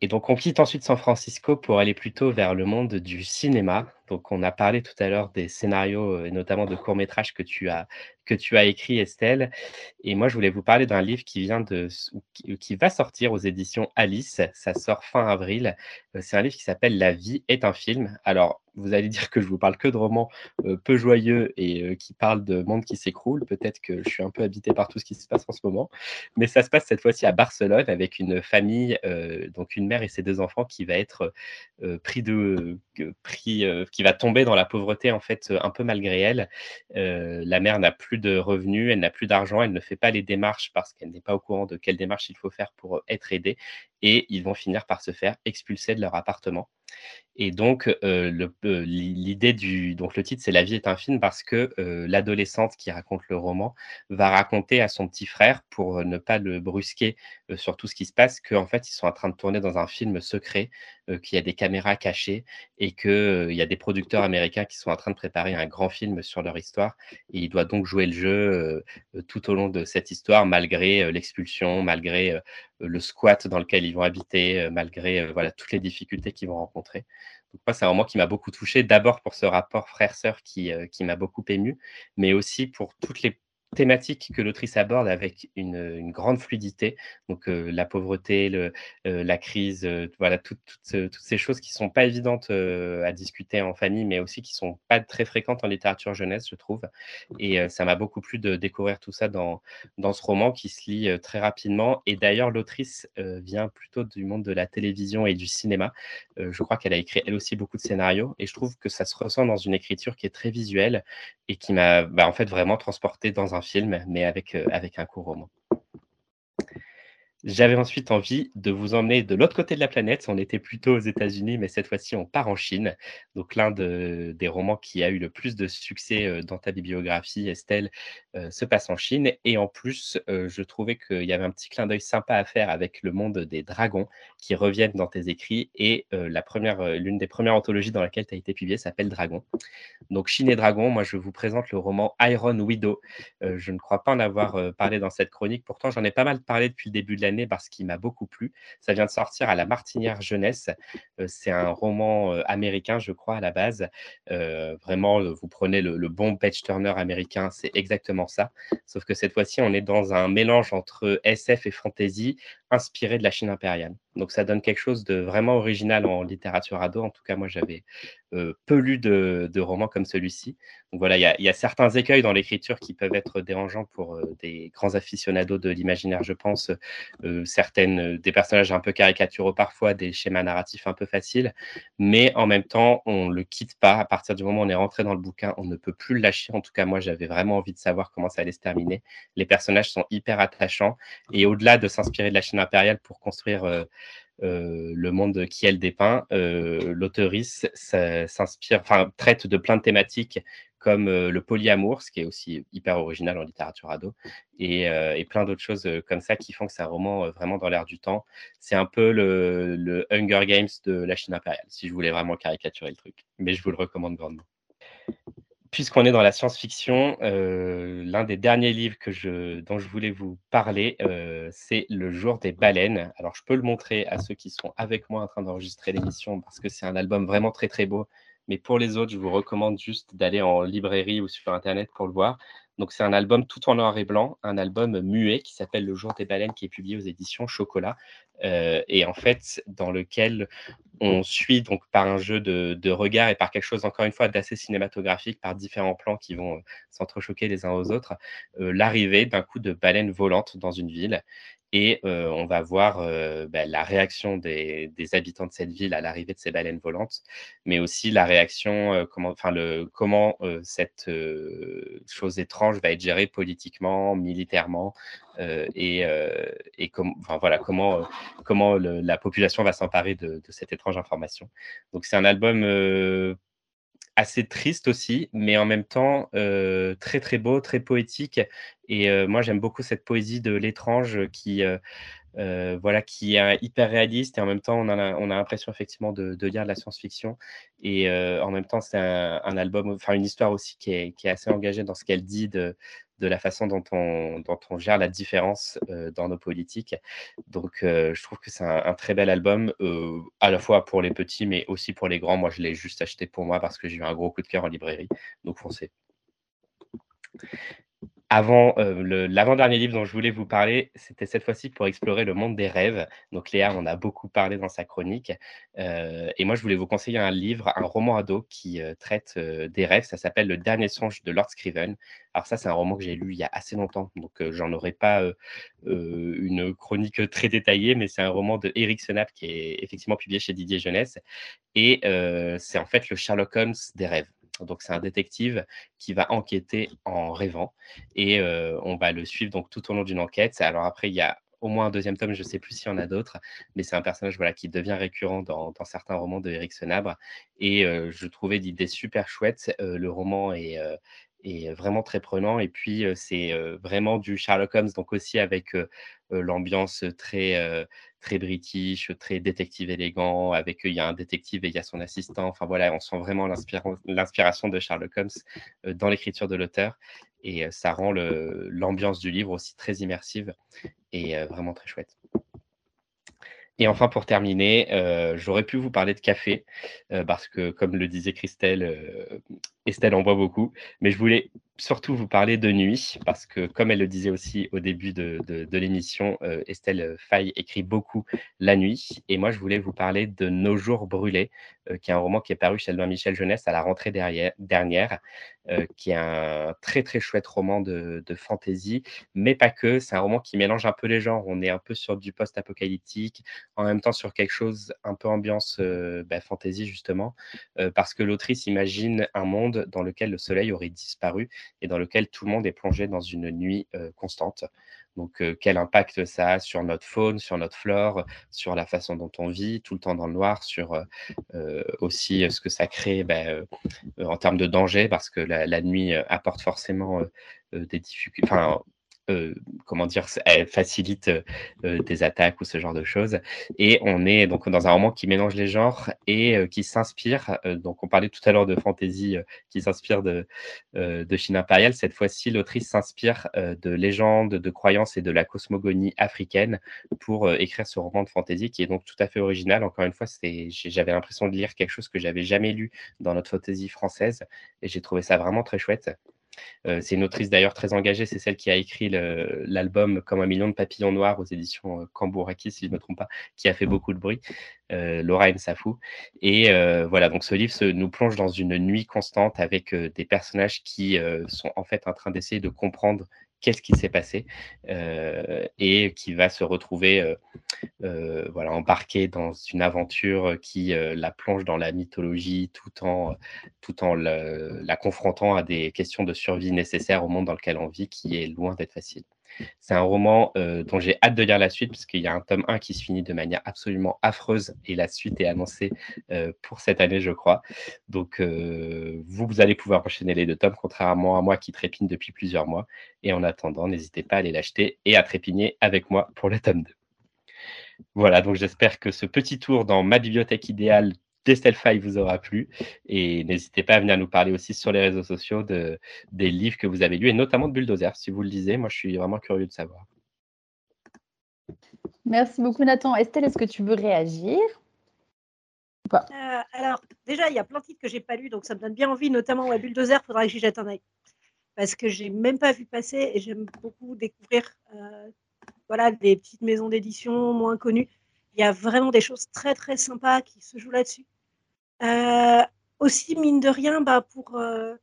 Et donc, on quitte ensuite San Francisco pour aller plutôt vers le monde du cinéma. Donc, on a parlé tout à l'heure des scénarios et notamment de courts-métrages que tu as que tu as écrit, Estelle. Et moi, je voulais vous parler d'un livre qui vient de qui va sortir aux éditions Alice. Ça sort fin avril. C'est un livre qui s'appelle La vie est un film. Alors, vous allez dire que je vous parle que de romans peu joyeux et qui parlent de monde qui s'écroule. Peut-être que je suis un peu habité par tout ce qui se passe en ce moment. Mais ça se passe cette fois-ci à Barcelone avec une famille, donc une mère et ses deux enfants qui va être pris de, pris, qui va tomber dans la pauvreté en fait un peu malgré elle. la mère n'a plus de revenus, elle n'a plus d'argent, elle ne fait pas les démarches parce qu'elle n'est pas au courant de quelles démarches il faut faire pour être aidée et ils vont finir par se faire expulser de leur appartement. Et donc, euh, euh, l'idée du. Donc, le titre, c'est La vie est un film parce que euh, l'adolescente qui raconte le roman va raconter à son petit frère, pour ne pas le brusquer sur tout ce qui se passe, qu'en fait, ils sont en train de tourner dans un film secret, qu'il y a des caméras cachées et qu'il y a des producteurs américains qui sont en train de préparer un grand film sur leur histoire. Et il doit donc jouer le jeu tout au long de cette histoire, malgré l'expulsion, malgré le squat dans lequel ils vont habiter, malgré voilà, toutes les difficultés qu'ils vont rencontrer. Donc moi, c'est un moment qui m'a beaucoup touché, d'abord pour ce rapport frère-sœur qui, qui m'a beaucoup ému, mais aussi pour toutes les thématique que l'autrice aborde avec une, grande fluidité. Donc la pauvreté, le, la crise, voilà, toutes ces choses qui sont pas évidentes à discuter en famille, mais aussi qui sont pas très fréquentes en littérature jeunesse, je trouve. Et ça m'a beaucoup plu de découvrir tout ça dans, dans ce roman qui se lit très rapidement. Et d'ailleurs, l'autrice vient plutôt du monde de la télévision et du cinéma. je crois qu'elle a écrit elle aussi beaucoup de scénarios et je trouve que ça se ressent dans une écriture qui est très visuelle et qui m'a bah, en fait vraiment transporté dans un film, mais avec, euh, avec un court roman. J'avais ensuite envie de vous emmener de l'autre côté de la planète. On était plutôt aux États-Unis, mais cette fois-ci, on part en Chine. Donc, l'un de, des romans qui a eu le plus de succès euh, dans ta bibliographie, Estelle, euh, se passe en Chine. Et en plus, euh, je trouvais qu'il y avait un petit clin d'œil sympa à faire avec le monde des dragons qui reviennent dans tes écrits. Et la première, l'une des premières anthologies dans laquelle tu as été publié s'appelle Dragon. Donc, Chine et Dragon, moi, je vous présente le roman Iron Widow. je ne crois pas en avoir parlé dans cette chronique. Pourtant, j'en ai pas mal parlé depuis le début de l'année parce qu'il m'a beaucoup plu. Ça vient de sortir à la Martinière Jeunesse. Euh, c'est un roman euh, américain, je crois, à la base. Euh, vraiment, vous prenez le, bon page turner américain, c'est exactement ça. Sauf que cette fois-ci, on est dans un mélange entre SF et fantasy inspiré de la Chine impériale. Donc ça donne quelque chose de vraiment original en littérature ado. En tout cas, moi, j'avais peu lu de, romans comme celui-ci. Donc voilà, il y, a certains écueils dans l'écriture qui peuvent être dérangeants pour des grands aficionados de l'imaginaire, je pense. Certaines, des personnages un peu caricaturaux parfois, des schémas narratifs un peu faciles. Mais en même temps, on ne le quitte pas. À partir du moment où on est rentré dans le bouquin, on ne peut plus le lâcher. En tout cas, moi, j'avais vraiment envie de savoir comment ça allait se terminer. Les personnages sont hyper attachants. Et au-delà de s'inspirer de la Chine impériale pour construire euh, le monde qui elle dépeint, euh, s'inspire, enfin traite de plein de thématiques comme le polyamour, ce qui est aussi hyper original en littérature ado, et, plein d'autres choses comme ça qui font que c'est un roman vraiment dans l'air du temps. C'est un peu le, Hunger Games de la Chine impériale, si je voulais vraiment caricaturer le truc. Mais je vous le recommande grandement. Puisqu'on est dans la science-fiction, l'un des derniers livres que je, dont je voulais vous parler, c'est Le jour des baleines. Alors, je peux le montrer à ceux qui sont avec moi en train d'enregistrer l'émission parce que c'est un album vraiment très très beau. Mais pour les autres, je vous recommande juste d'aller en librairie ou sur Internet pour le voir. Donc, c'est un album tout en noir et blanc, un album muet qui s'appelle Le jour des baleines, qui est publié aux éditions Chocolat. Euh, et en fait, dans lequel on suit donc par un jeu de, regard et par quelque chose, encore une fois, d'assez cinématographique, par différents plans qui vont euh, s'entrechoquer les uns aux autres, euh, l'arrivée d'un coup de baleine volante dans une ville. Et on va voir bah, la réaction des, habitants de cette ville à l'arrivée de ces baleines volantes, mais aussi la réaction, comment, enfin le, comment cette chose étrange va être gérée politiquement, militairement, et, et enfin, voilà, comment, comment la population va s'emparer de, cette étrange information. Donc c'est un album assez triste aussi, mais en même temps très très beau, très poétique. Et moi j'aime beaucoup cette poésie de l'étrange qui voilà qui est hyper réaliste et en même temps on a, on a l'impression effectivement de, lire de la science-fiction. Et en même temps c'est un, un, album, enfin une histoire aussi qui est, qui est assez engagée dans ce qu'elle dit de, de la façon dont on, gère la différence euh, dans nos politiques. Donc, euh, je trouve que c'est un, très bel album, euh, à la fois pour les petits, mais aussi pour les grands. Moi, je l'ai juste acheté pour moi parce que j'ai eu un gros coup de cœur en librairie. Donc, foncez avant euh, l'avant-dernier livre dont je voulais vous parler, c'était cette fois-ci pour explorer le monde des rêves. Donc Léa en a beaucoup parlé dans sa chronique. Euh, et moi, je voulais vous conseiller un livre, un roman ado qui euh, traite des rêves. Ça s'appelle Le dernier songe de Lord Scriven. Alors ça, c'est un roman que j'ai lu il y a assez longtemps, donc j'en aurai pas une chronique très détaillée, mais c'est un roman de Eric Senap qui est effectivement publié chez Didier Jeunesse. Et c'est en fait le Sherlock Holmes des rêves. Donc, c'est un détective qui va enquêter en rêvant et euh, on va le suivre donc tout au long d'une enquête. Alors après, il y a au moins un deuxième tome, je ne sais plus s'il y en a d'autres, mais c'est un personnage voilà, qui devient récurrent dans, certains romans de Eric Senabre. Et euh, je trouvais l'idée super chouette. Euh, le roman est, est, vraiment très prenant. Et puis, c'est vraiment du Sherlock Holmes, donc aussi avec l'ambiance très très british, très détective élégant, avec il y a un détective et il y a son assistant. Enfin voilà, on sent vraiment l'inspiration de Sherlock Holmes dans l'écriture de l'auteur et ça rend l'ambiance du livre aussi très immersive et vraiment très chouette. Et enfin, pour terminer, j'aurais pu vous parler de café, parce que, comme le disait Christelle, Estelle en boit beaucoup, mais je voulais surtout vous parler de nuit, parce que comme elle le disait aussi au début de, l'émission, euh, Estelle Faye écrit beaucoup la nuit, et moi je voulais vous parler de Nos jours brûlés, euh, qui est un roman qui est paru chez Albin Michel Jeunesse à la rentrée dernière, euh, qui est un très très chouette roman de, de fantasy, mais pas que, c'est un roman qui mélange un peu les genres, on est un peu sur du post-apocalyptique, en même temps sur quelque chose un peu ambiance bah, fantasy justement, parce que l'autrice imagine un monde dans lequel le soleil aurait disparu et dans lequel tout le monde est plongé dans une nuit euh, constante. Donc, euh, quel impact ça a sur notre faune, sur notre flore, sur la façon dont on vit tout le temps dans le noir, sur euh, aussi ce que ça crée ben, en termes de danger, parce que la, nuit apporte forcément des difficultés, euh, comment dire, elle facilite euh, des attaques ou ce genre de choses. Et on est donc dans un roman qui mélange les genres et euh, qui s'inspire. donc, on parlait tout à l'heure de fantasy qui s'inspire de, de Chine impériale. Cette fois-ci, l'autrice s'inspire de légendes, de croyances et de la cosmogonie africaine pour écrire ce roman de fantasy qui est donc tout à fait original. Encore une fois, j'avais l'impression de lire quelque chose que j'avais jamais lu dans notre fantasy française et j'ai trouvé ça vraiment très chouette. Euh, c'est une autrice d'ailleurs très engagée, c'est celle qui a écrit l'album Comme un million de papillons noirs aux éditions euh, Kambouraki, si je ne me trompe pas, qui a fait beaucoup de bruit, euh, Laura Nsafou. Et voilà, donc ce livre nous plonge dans une nuit constante avec des personnages qui sont en fait en train d'essayer de comprendre qu'est-ce qui s'est passé euh, et qui va se retrouver euh, euh, voilà, embarqué dans une aventure qui la plonge dans la mythologie tout en, tout en la confrontant à des questions de survie nécessaires au monde dans lequel on vit qui est loin d'être facile. C'est un roman euh, dont j'ai hâte de lire la suite, parce qu'il y a un tome 1 qui se finit de manière absolument affreuse, et la suite est annoncée euh, pour cette année, je crois. Donc, vous, vous allez pouvoir enchaîner les deux tomes, contrairement à moi qui trépigne depuis plusieurs mois. Et en attendant, n'hésitez pas à aller l'acheter et à trépigner avec moi pour le tome 2. Voilà, donc j'espère que ce petit tour dans ma bibliothèque idéale Destelfy vous aura plu. Et n'hésitez pas à venir nous parler aussi sur les réseaux sociaux de, des livres que vous avez lus, et notamment de Bulldozer, si vous le lisez. Moi, je suis vraiment curieux de savoir. Merci beaucoup, Nathan. Estelle, est-ce que tu veux réagir euh, Alors, déjà, il y a plein de titres que j'ai pas lus, donc ça me donne bien envie, notamment ouais, Bulldozer, il faudra que j'y jette un œil. Parce que j'ai même pas vu passer et j'aime beaucoup découvrir euh, voilà, des petites maisons d'édition moins connues. Il y a vraiment des choses très très sympas qui se jouent là-dessus. Euh, aussi, mine de rien, bah, pour euh,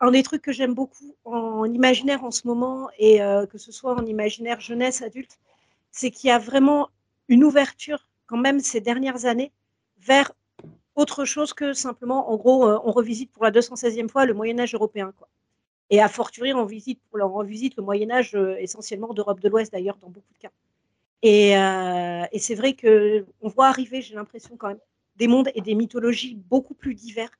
un des trucs que j'aime beaucoup en imaginaire en ce moment, et euh, que ce soit en imaginaire jeunesse, adulte, c'est qu'il y a vraiment une ouverture, quand même, ces dernières années, vers autre chose que simplement, en gros, on revisite pour la 216e fois le Moyen-Âge européen. Quoi. Et à fortiori, on visite, on revisite le Moyen-Âge essentiellement d'Europe de l'Ouest, d'ailleurs, dans beaucoup de cas. Et, et c'est vrai qu'on voit arriver, j'ai l'impression quand même, des mondes et des mythologies beaucoup plus divers,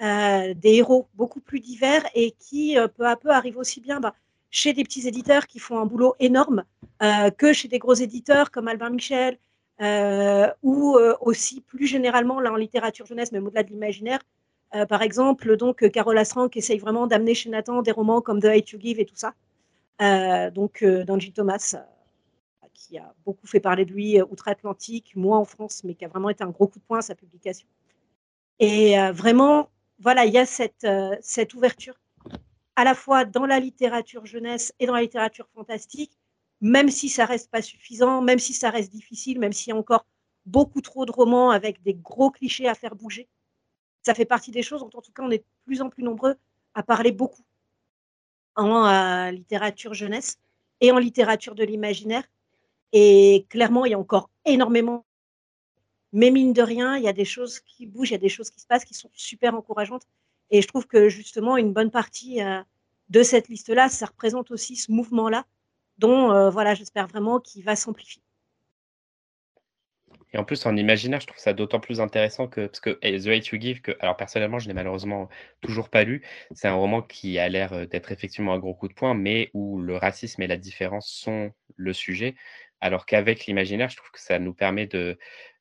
euh, des héros beaucoup plus divers et qui euh, peu à peu arrivent aussi bien bah, chez des petits éditeurs qui font un boulot énorme euh, que chez des gros éditeurs comme Albin Michel ou aussi plus généralement là en littérature jeunesse, même au-delà de l'imaginaire. par exemple, donc Carole essaye vraiment d'amener chez Nathan des romans comme The Hate You Give et tout ça. donc d'Angie Thomas qui a beaucoup fait parler de lui euh, outre-Atlantique, moi en France, mais qui a vraiment été un gros coup de poing sa publication. Et euh, vraiment, voilà, il y a cette, euh, cette ouverture, à la fois dans la littérature jeunesse et dans la littérature fantastique, même si ça reste pas suffisant, même si ça reste difficile, même s'il y a encore beaucoup trop de romans avec des gros clichés à faire bouger. Ça fait partie des choses dont, en tout cas, on est de plus en plus nombreux à parler beaucoup en littérature jeunesse et en littérature de l'imaginaire. Et clairement, il y a encore énormément. Mais mine de rien, il y a des choses qui bougent, il y a des choses qui se passent qui sont super encourageantes. Et je trouve que justement, une bonne partie euh, de cette liste-là, ça représente aussi ce mouvement-là, dont euh, voilà, j'espère vraiment qu'il va s'amplifier. Et en plus, en imaginaire, je trouve ça d'autant plus intéressant que, parce que The Hate You Give, que, alors personnellement, je n'ai malheureusement toujours pas lu, c'est un roman qui a l'air euh, d'être effectivement un gros coup de poing, mais où le racisme et la différence sont le sujet. Alors qu'avec l'imaginaire, je trouve que ça nous permet de,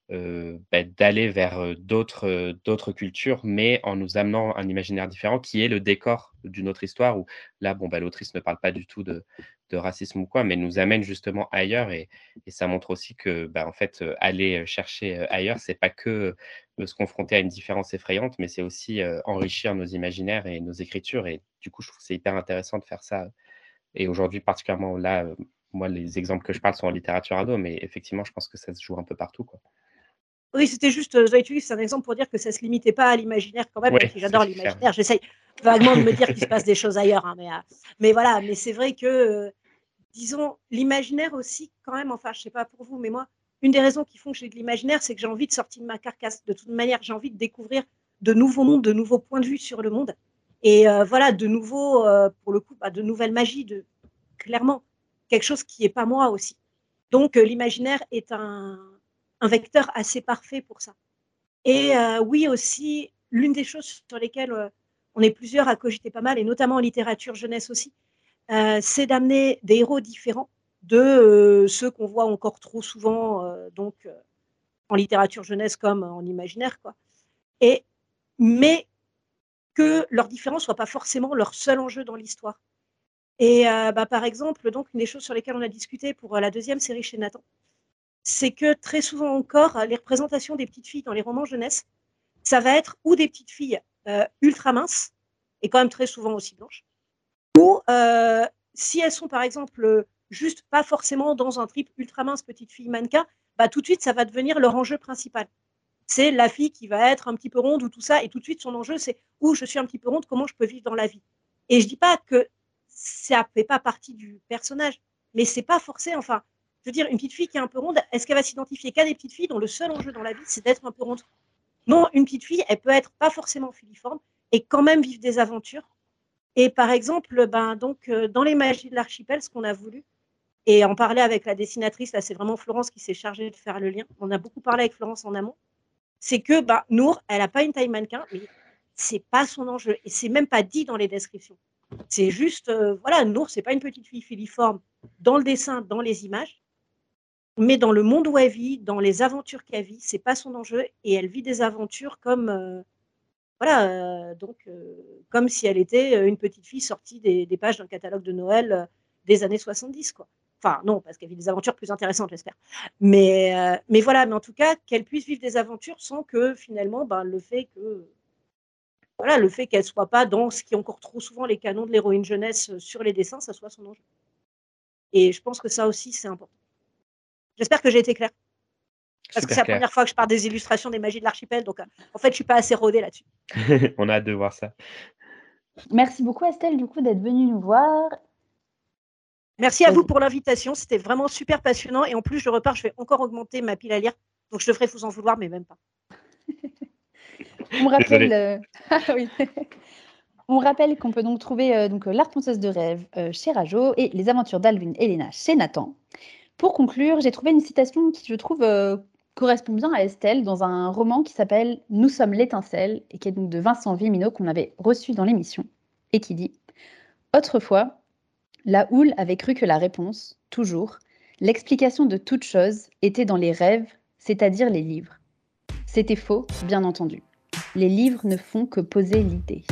bah, d'aller vers d'autres, d'autres cultures, mais en nous amenant un imaginaire différent qui est le décor d'une autre histoire où là, bon, bah, l'autrice ne parle pas du tout de, racisme ou quoi, mais nous amène justement ailleurs et, ça montre aussi que, bah, en fait, aller chercher ailleurs, c'est pas que se confronter à une différence effrayante, mais c'est aussi enrichir nos imaginaires et nos écritures. Et du coup, je trouve c'est hyper intéressant de faire ça. Et aujourd'hui, particulièrement là, moi, les exemples que je parle sont en littérature ado, mais effectivement, je pense que ça se joue un peu partout. Quoi. Oui, c'était juste, euh, c'est un exemple pour dire que ça ne se limitait pas à l'imaginaire quand même, j'adore l'imaginaire. J'essaye vaguement de me dire qu'il se passe des choses ailleurs, hein, mais, euh, mais voilà, mais c'est vrai que, euh, disons, l'imaginaire aussi, quand même, enfin, je ne sais pas pour vous, mais moi, une des raisons qui font que j'ai de l'imaginaire, c'est que j'ai envie de sortir de ma carcasse. De toute manière, j'ai envie de découvrir de nouveaux mondes, de nouveaux points de vue sur le monde. Et voilà, de nouveaux, pour le coup, bah, de nouvelles magies, de, clairement quelque chose qui n'est pas moi aussi. Donc, euh, l'imaginaire est un, vecteur assez parfait pour ça. Et euh, oui, aussi, l'une des choses sur lesquelles euh, on est plusieurs à cogiter pas mal, et notamment en littérature jeunesse aussi, c'est d'amener des héros différents de ceux qu'on voit encore trop souvent donc en littérature jeunesse comme en imaginaire quoi. Et mais que leurs différences soient pas forcément leur seul enjeu dans l'histoire. Et euh, bah, par exemple, donc, une des choses sur lesquelles on a discuté pour euh, la deuxième série chez Nathan, c'est que très souvent encore, les représentations des petites filles dans les romans jeunesse, ça va être ou des petites filles euh, ultra minces, et quand même très souvent aussi blanches, ou si elles sont par exemple juste pas forcément dans un trip ultra mince petite fille mannequin, bah, tout de suite ça va devenir leur enjeu principal. C'est la fille qui va être un petit peu ronde ou tout ça, et tout de suite son enjeu c'est où je suis un petit peu ronde, comment je peux vivre dans la vie? Et je dis pas que ça fait pas partie du personnage. Mais c'est pas forcé. Enfin, je veux dire, une petite fille qui est un peu ronde, est-ce qu'elle va s'identifier qu'à des petites filles dont le seul enjeu dans la vie, c'est d'être un peu ronde? Non, une petite fille, elle peut être pas forcément filiforme et quand même vivre des aventures Et par exemple, ben, donc, dans les magies de l'archipel, ce qu'on a voulu, et en parler avec la dessinatrice, là, c'est vraiment Florence qui s'est chargée de faire le lien. On a beaucoup parlé avec Florence en amont. C'est que bah, Nour, elle n'a pas une taille mannequin, mais c'est pas son enjeu. Et c'est même pas dit dans les descriptions. C'est juste, voilà, Nour, c'est pas une petite fille filiforme dans le dessin, dans les images. Mais dans le monde où elle vit, dans les aventures qu'elle vit, c'est pas son enjeu et elle vit des aventures comme euh, voilà, euh, donc euh, comme si elle était une petite fille sortie des, pages d'un catalogue de Noël des années 70 quoi. Enfin non, parce qu'elle vit des aventures plus intéressantes, j'espère. Mais mais voilà, mais en tout cas qu'elle puisse vivre des aventures sans que finalement, ben, le fait que voilà, le fait qu'elle soit pas dans ce qui est encore trop souvent les canons de l'héroïne jeunesse sur les dessins, ça soit son enjeu. Et je pense que ça aussi c'est important. J'espère que j'ai été claire. Parce que c'est la première fois que je parle des illustrations des magies de l'archipel, donc euh, en fait, je suis pas assez rodée là-dessus. <laughs> On a hâte de voir ça. Merci beaucoup Estelle du coup d'être venue nous voir. Merci à vous pour l'invitation, c'était vraiment super passionnant et en plus je repars, je vais encore augmenter ma pile à lire, donc je devrais vous en vouloir mais même pas. <laughs> On rappelle, euh, <laughs> ah <laughs> On rappelle qu'on peut donc trouver euh, donc l'art de rêve chez Rajo et les aventures d'Alvin et Léna chez Nathan. Pour conclure, j'ai trouvé une citation qui, je trouve, euh, correspond bien à Estelle dans un roman qui s'appelle Nous sommes l'étincelle et qui est donc de Vincent Vimino qu'on avait reçu dans l'émission et qui dit Autrefois, la houle avait cru que la réponse, toujours, l'explication de toute chose était dans les rêves, c'est-à-dire les livres. C'était faux, bien entendu. Les livres ne font que poser l'idée.